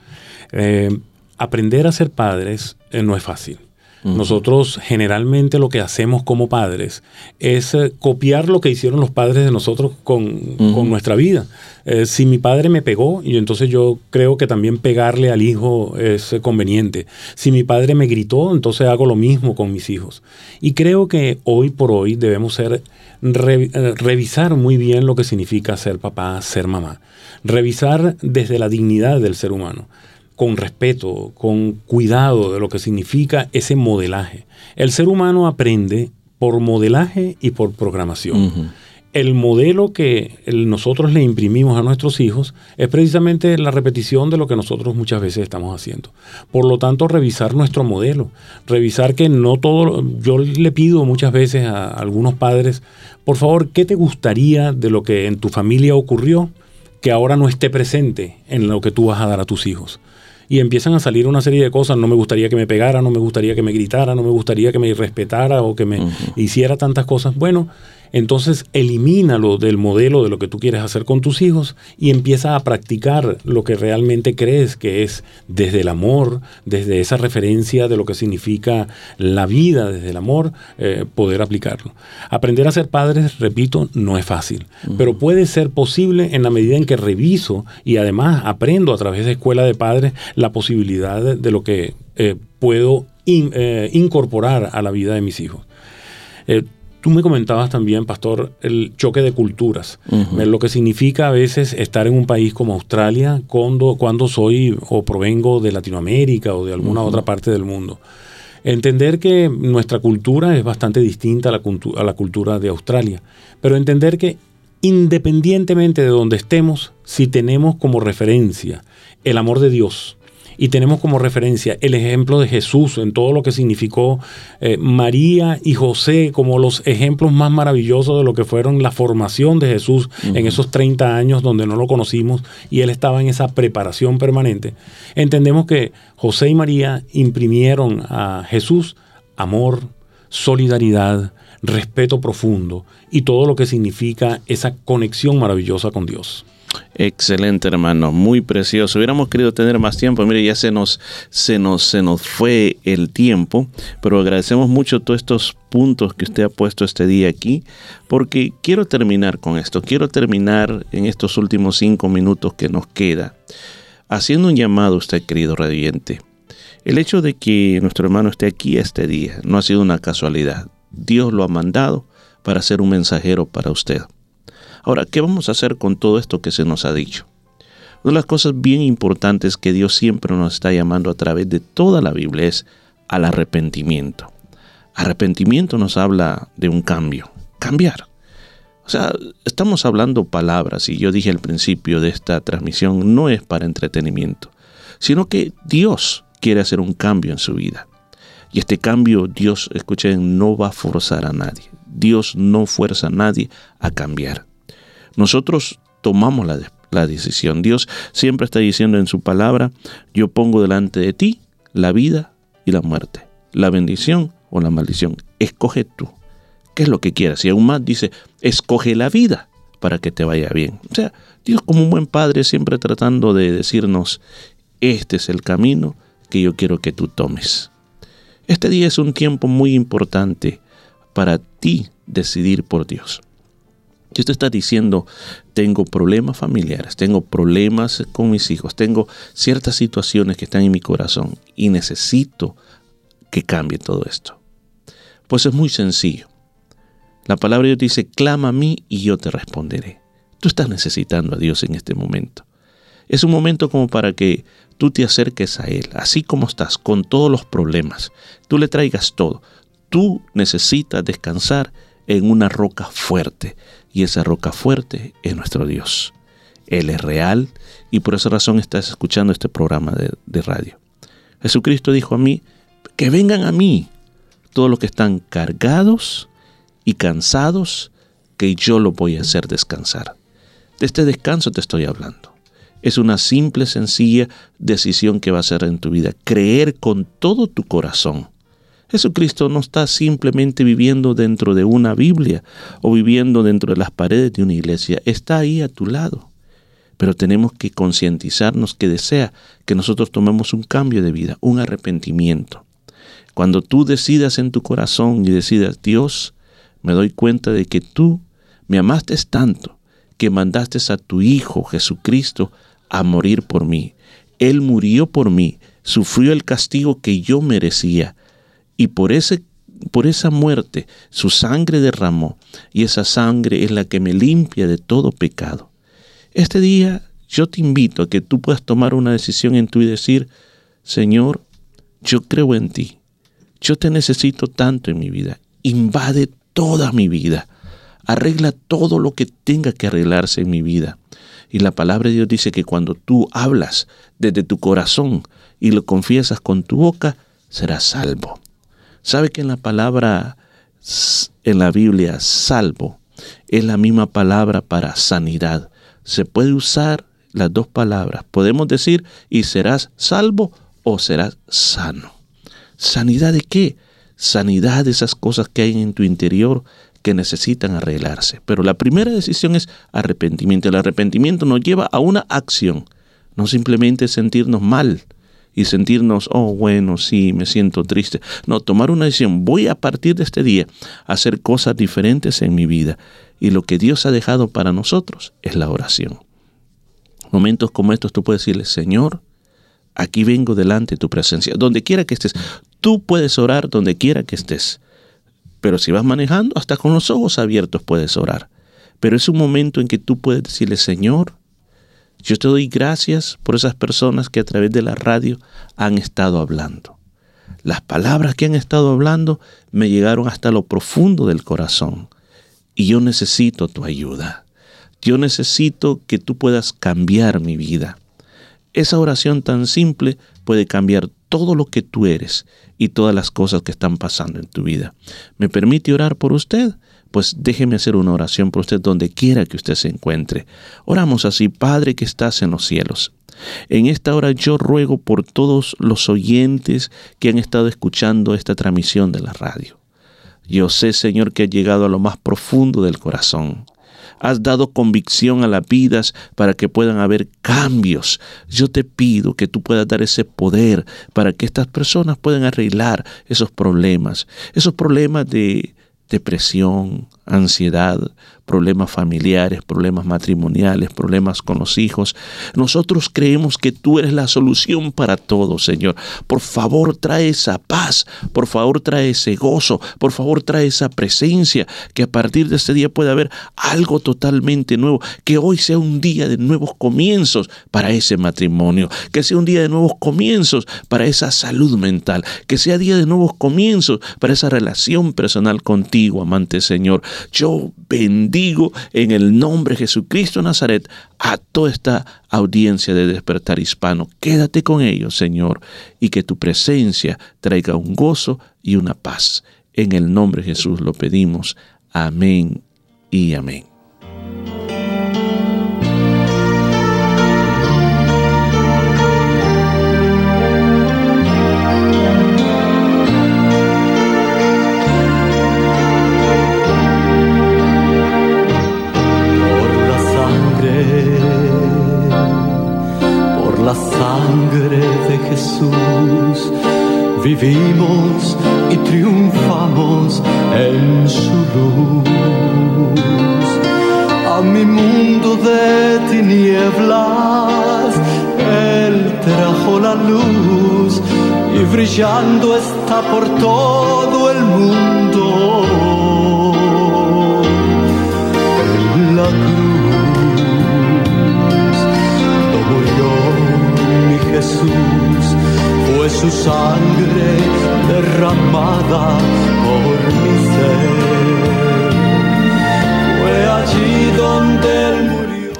Aprender a ser padres no es fácil. Nosotros generalmente lo que hacemos como padres es eh, copiar lo que hicieron los padres de nosotros con, con nuestra vida. Eh, si mi padre me pegó, y entonces yo creo que también pegarle al hijo es conveniente. Si mi padre me gritó, entonces hago lo mismo con mis hijos. Y creo que hoy por hoy debemos ser re- eh, revisar muy bien lo que significa ser papá, ser mamá. Revisar desde la dignidad del ser humano con respeto, con cuidado de lo que significa ese modelaje. El ser humano aprende por modelaje y por programación. El modelo que nosotros le imprimimos a nuestros hijos es precisamente la repetición de lo que nosotros muchas veces estamos haciendo. Por lo tanto, revisar nuestro modelo, revisar que no todo, yo le pido muchas veces a algunos padres, por favor, ¿qué te gustaría de lo que en tu familia ocurrió que ahora no esté presente en lo que tú vas a dar a tus hijos? Y empiezan a salir una serie de cosas. No me gustaría que me pegara, no me gustaría que me gritara, no me gustaría que me irrespetara o que me hiciera tantas cosas. Bueno, entonces elimínalo del modelo de lo que tú quieres hacer con tus hijos y empieza a practicar lo que realmente crees que es desde el amor, desde esa referencia de lo que significa la vida, desde el amor, eh, poder aplicarlo. Aprender a ser padres, repito, no es fácil, pero puede ser posible en la medida en que reviso y además aprendo a través de escuela de padres la posibilidad de, de lo que eh, puedo in- eh, incorporar a la vida de mis hijos. Eh, Tú me comentabas también, Pastor, el choque de culturas, eh, lo que significa a veces estar en un país como Australia cuando, cuando soy o provengo de Latinoamérica o de alguna otra parte del mundo. Entender que nuestra cultura es bastante distinta a la, cultu- a la cultura de Australia, pero entender que independientemente de donde estemos, si tenemos como referencia el amor de Dios, y tenemos como referencia el ejemplo de Jesús en todo lo que significó eh, María y José como los ejemplos más maravillosos de lo que fueron la formación de Jesús en esos 30 años donde no lo conocimos y él estaba en esa preparación permanente. Entendemos que José y María imprimieron a Jesús amor, solidaridad, respeto profundo y todo lo que significa esa conexión maravillosa con Dios. Excelente, hermano, muy precioso. Hubiéramos querido tener más tiempo. Mire, ya se nos, se nos, se nos fue el tiempo, pero agradecemos mucho todos estos puntos que usted ha puesto este día aquí, porque quiero terminar con esto. Quiero terminar en estos últimos cinco minutos que nos queda, haciendo un llamado usted, querido radiante. El hecho de que nuestro hermano esté aquí este día no ha sido una casualidad. Dios lo ha mandado para ser un mensajero para usted. Ahora, ¿qué vamos a hacer con todo esto que se nos ha dicho? Una de las cosas bien importantes que Dios siempre nos está llamando a través de toda la Biblia es al arrepentimiento. Arrepentimiento nos habla de un cambio, cambiar. O sea, estamos hablando palabras y yo dije al principio de esta transmisión, no es para entretenimiento, sino que Dios quiere hacer un cambio en su vida. Y este cambio Dios, escuchen, no va a forzar a nadie. Dios no fuerza a nadie a cambiar. Nosotros tomamos la, decisión. Dios siempre está diciendo en su palabra, yo pongo delante de ti la vida y la muerte, la bendición o la maldición. Escoge tú. ¿Qué es lo que quieras? Y aún más dice, escoge la vida para que te vaya bien. O sea, Dios como un buen padre siempre tratando de decirnos, este es el camino que yo quiero que tú tomes. Este día es un tiempo muy importante para ti decidir por Dios. Si usted está diciendo, tengo problemas familiares, tengo problemas con mis hijos, tengo ciertas situaciones que están en mi corazón y necesito que cambie todo esto. Pues es muy sencillo. La palabra de Dios dice, clama a mí y yo te responderé. Tú estás necesitando a Dios en este momento. Es un momento como para que tú te acerques a Él, así como estás, con todos los problemas. Tú le traigas todo. Tú necesitas descansar en una roca fuerte y esa roca fuerte es nuestro Dios. Él es real y por esa razón estás escuchando este programa de, radio. Jesucristo dijo a mí, que vengan a mí todos los que están cargados y cansados, que yo los voy a hacer descansar. De este descanso te estoy hablando. Es una simple, sencilla decisión que va a hacer en tu vida. Creer con todo tu corazón Jesucristo no está simplemente viviendo dentro de una Biblia o viviendo dentro de las paredes de una iglesia, está ahí a tu lado. Pero tenemos que concientizarnos que desea que nosotros tomemos un cambio de vida, un arrepentimiento. Cuando tú decidas en tu corazón y decidas, Dios, me doy cuenta de que tú me amaste tanto que mandaste a tu Hijo Jesucristo a morir por mí. Él murió por mí, sufrió el castigo que yo merecía y por, ese, por esa muerte su sangre derramó y esa sangre es la que me limpia de todo pecado. Este día yo te invito a que tú puedas tomar una decisión en tu y decir, Señor, yo creo en ti, yo te necesito tanto en mi vida, invade toda mi vida, arregla todo lo que tenga que arreglarse en mi vida. Y la palabra de Dios dice que cuando tú hablas desde tu corazón y lo confiesas con tu boca, serás salvo. ¿Sabe que en la palabra, en la Biblia, salvo, es la misma palabra para sanidad? Se puede usar las dos palabras. Podemos decir, y serás salvo o serás sano. ¿Sanidad de qué? Sanidad de esas cosas que hay en tu interior que necesitan arreglarse. Pero la primera decisión es arrepentimiento. El arrepentimiento nos lleva a una acción, no simplemente sentirnos mal, y sentirnos, oh, bueno, sí, me siento triste. No, tomar una decisión. Voy a partir de este día a hacer cosas diferentes en mi vida. Y lo que Dios ha dejado para nosotros es la oración. Momentos como estos tú puedes decirle, Señor, aquí vengo delante de tu presencia. Donde quiera que estés, tú puedes orar donde quiera que estés. Pero si vas manejando, hasta con los ojos abiertos puedes orar. Pero es un momento en que tú puedes decirle, Señor, yo te doy gracias por esas personas que a través de la radio han estado hablando. Las palabras que han estado hablando me llegaron hasta lo profundo del corazón. Y yo necesito tu ayuda. Yo necesito que tú puedas cambiar mi vida. Esa oración tan simple puede cambiar todo lo que tú eres y todas las cosas que están pasando en tu vida. ¿Me permite orar por usted? Pues déjeme hacer una oración por usted donde quiera que usted se encuentre. Oramos así, Padre que estás en los cielos. En esta hora yo ruego por todos los oyentes que han estado escuchando esta transmisión de la radio. Yo sé, Señor, que has llegado a lo más profundo del corazón. Has dado convicción a las vidas para que puedan haber cambios. Yo te pido que tú puedas dar ese poder para que estas personas puedan arreglar esos problemas, esos problemas de depresión, ansiedad, problemas familiares, problemas matrimoniales, problemas con los hijos. Nosotros creemos que tú eres la solución para todo, Señor. Por favor, trae esa paz, por favor, trae ese gozo, por favor, trae esa presencia, que a partir de este día pueda haber algo totalmente nuevo, que hoy sea un día de nuevos comienzos para ese matrimonio, que sea un día de nuevos comienzos para esa salud mental, que sea día de nuevos comienzos para esa relación personal contigo, amante Señor. Yo bendigo en el nombre de Jesucristo Nazaret a toda esta audiencia de despertar hispano. Quédate con ellos, Señor, y que tu presencia traiga un gozo y una paz. En el nombre de Jesús lo pedimos. Amén y amén. Sangre de Jesús, vivimos y triunfamos en su luz. A mi mundo de tinieblas, Él trajo la luz y brillando está por todo el mundo la cruz. Jesús, fue su sangre derramada por mi ser. Fue allí donde él murió.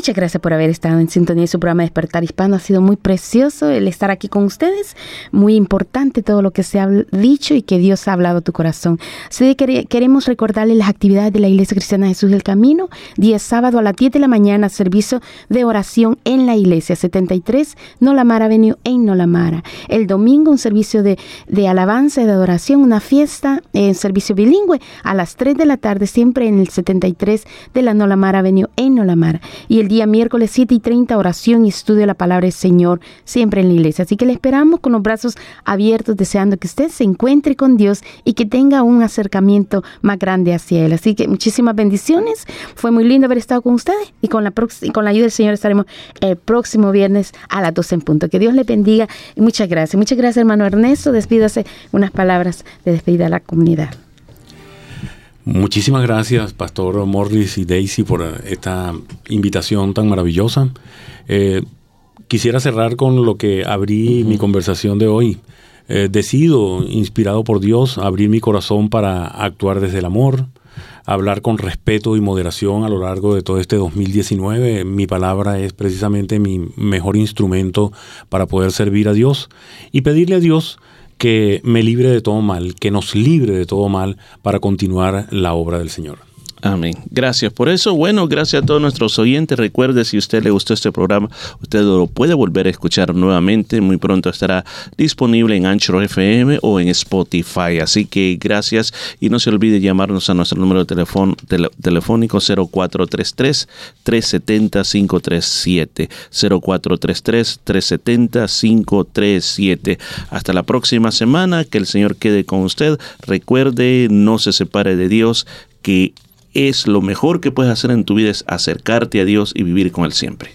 Muchas gracias por haber estado en sintonía de su programa Despertar Hispano. Ha sido muy precioso el estar aquí con ustedes. Muy importante todo lo que se ha dicho y que Dios ha hablado a tu corazón. Así que quere- queremos recordarles las actividades de la Iglesia Cristiana Jesús del Camino. Día sábado a las 10 de la mañana, servicio de oración en la iglesia 73 Nolamara Avenue en Nolamara. El domingo un servicio de, de alabanza y de adoración, una fiesta en servicio bilingüe a las 3 de la tarde, siempre en el 73 de la Nolamara Avenue en Nolamara. Y el día miércoles 7 y 30, oración y estudio de la palabra del Señor, siempre en la iglesia. Así que le esperamos con los brazos abiertos, deseando que usted se encuentre con Dios y que tenga un acercamiento más grande hacia Él. Así que muchísimas bendiciones. Fue muy lindo haber estado con ustedes y con la, y con la ayuda del Señor estaremos el próximo viernes a las 12 en punto. Que Dios le bendiga y muchas gracias. Muchas gracias, hermano Ernesto. Despídase unas palabras de despedida a la comunidad. Muchísimas gracias, Pastor Morris y Daisy, por esta invitación tan maravillosa. Eh, quisiera cerrar con lo que abrí mi conversación de hoy. Eh, decido, inspirado por Dios, abrir mi corazón para actuar desde el amor, hablar con respeto y moderación a lo largo de todo este 2019. Mi palabra es precisamente mi mejor instrumento para poder servir a Dios y pedirle a Dios que me libre de todo mal, que nos libre de todo mal para continuar la obra del Señor. Amén. Gracias por eso. Bueno, gracias a todos nuestros oyentes. Recuerde, si a usted le gustó este programa, usted lo puede volver a escuchar nuevamente. Muy pronto estará disponible en Anchor FM o en Spotify. Así que gracias y no se olvide llamarnos a nuestro número de teléfono, tele- telefónico 0433-370-537. 0433-370-537. Hasta la próxima semana. Que el Señor quede con usted. Recuerde, no se separe de Dios, que es lo mejor que puedes hacer en tu vida es acercarte a Dios y vivir con Él siempre.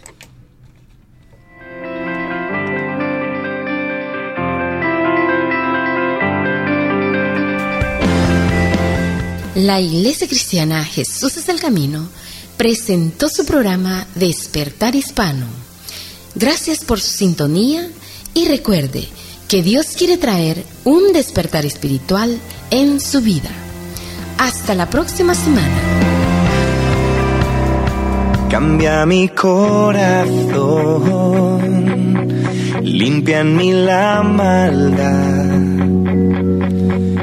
La Iglesia Cristiana Jesús es el Camino presentó su programa Despertar Hispano. Gracias por su sintonía y recuerde que Dios quiere traer un despertar espiritual en su vida. Hasta la próxima semana. Cambia mi corazón, limpia en mí la maldad,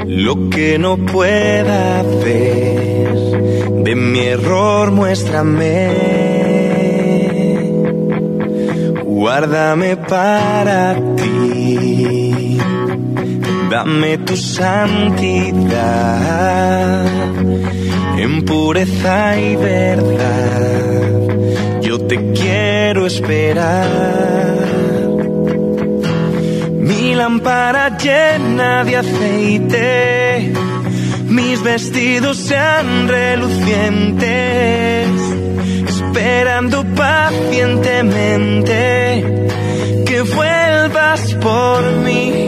lo que no pueda ver, de mi error muéstrame, guárdame para ti, Dame tu santidad en pureza y verdad. Yo te quiero esperar. Mi lámpara llena de aceite, mis vestidos sean relucientes, esperando pacientemente que vuelvas por mí.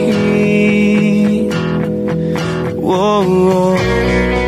哦。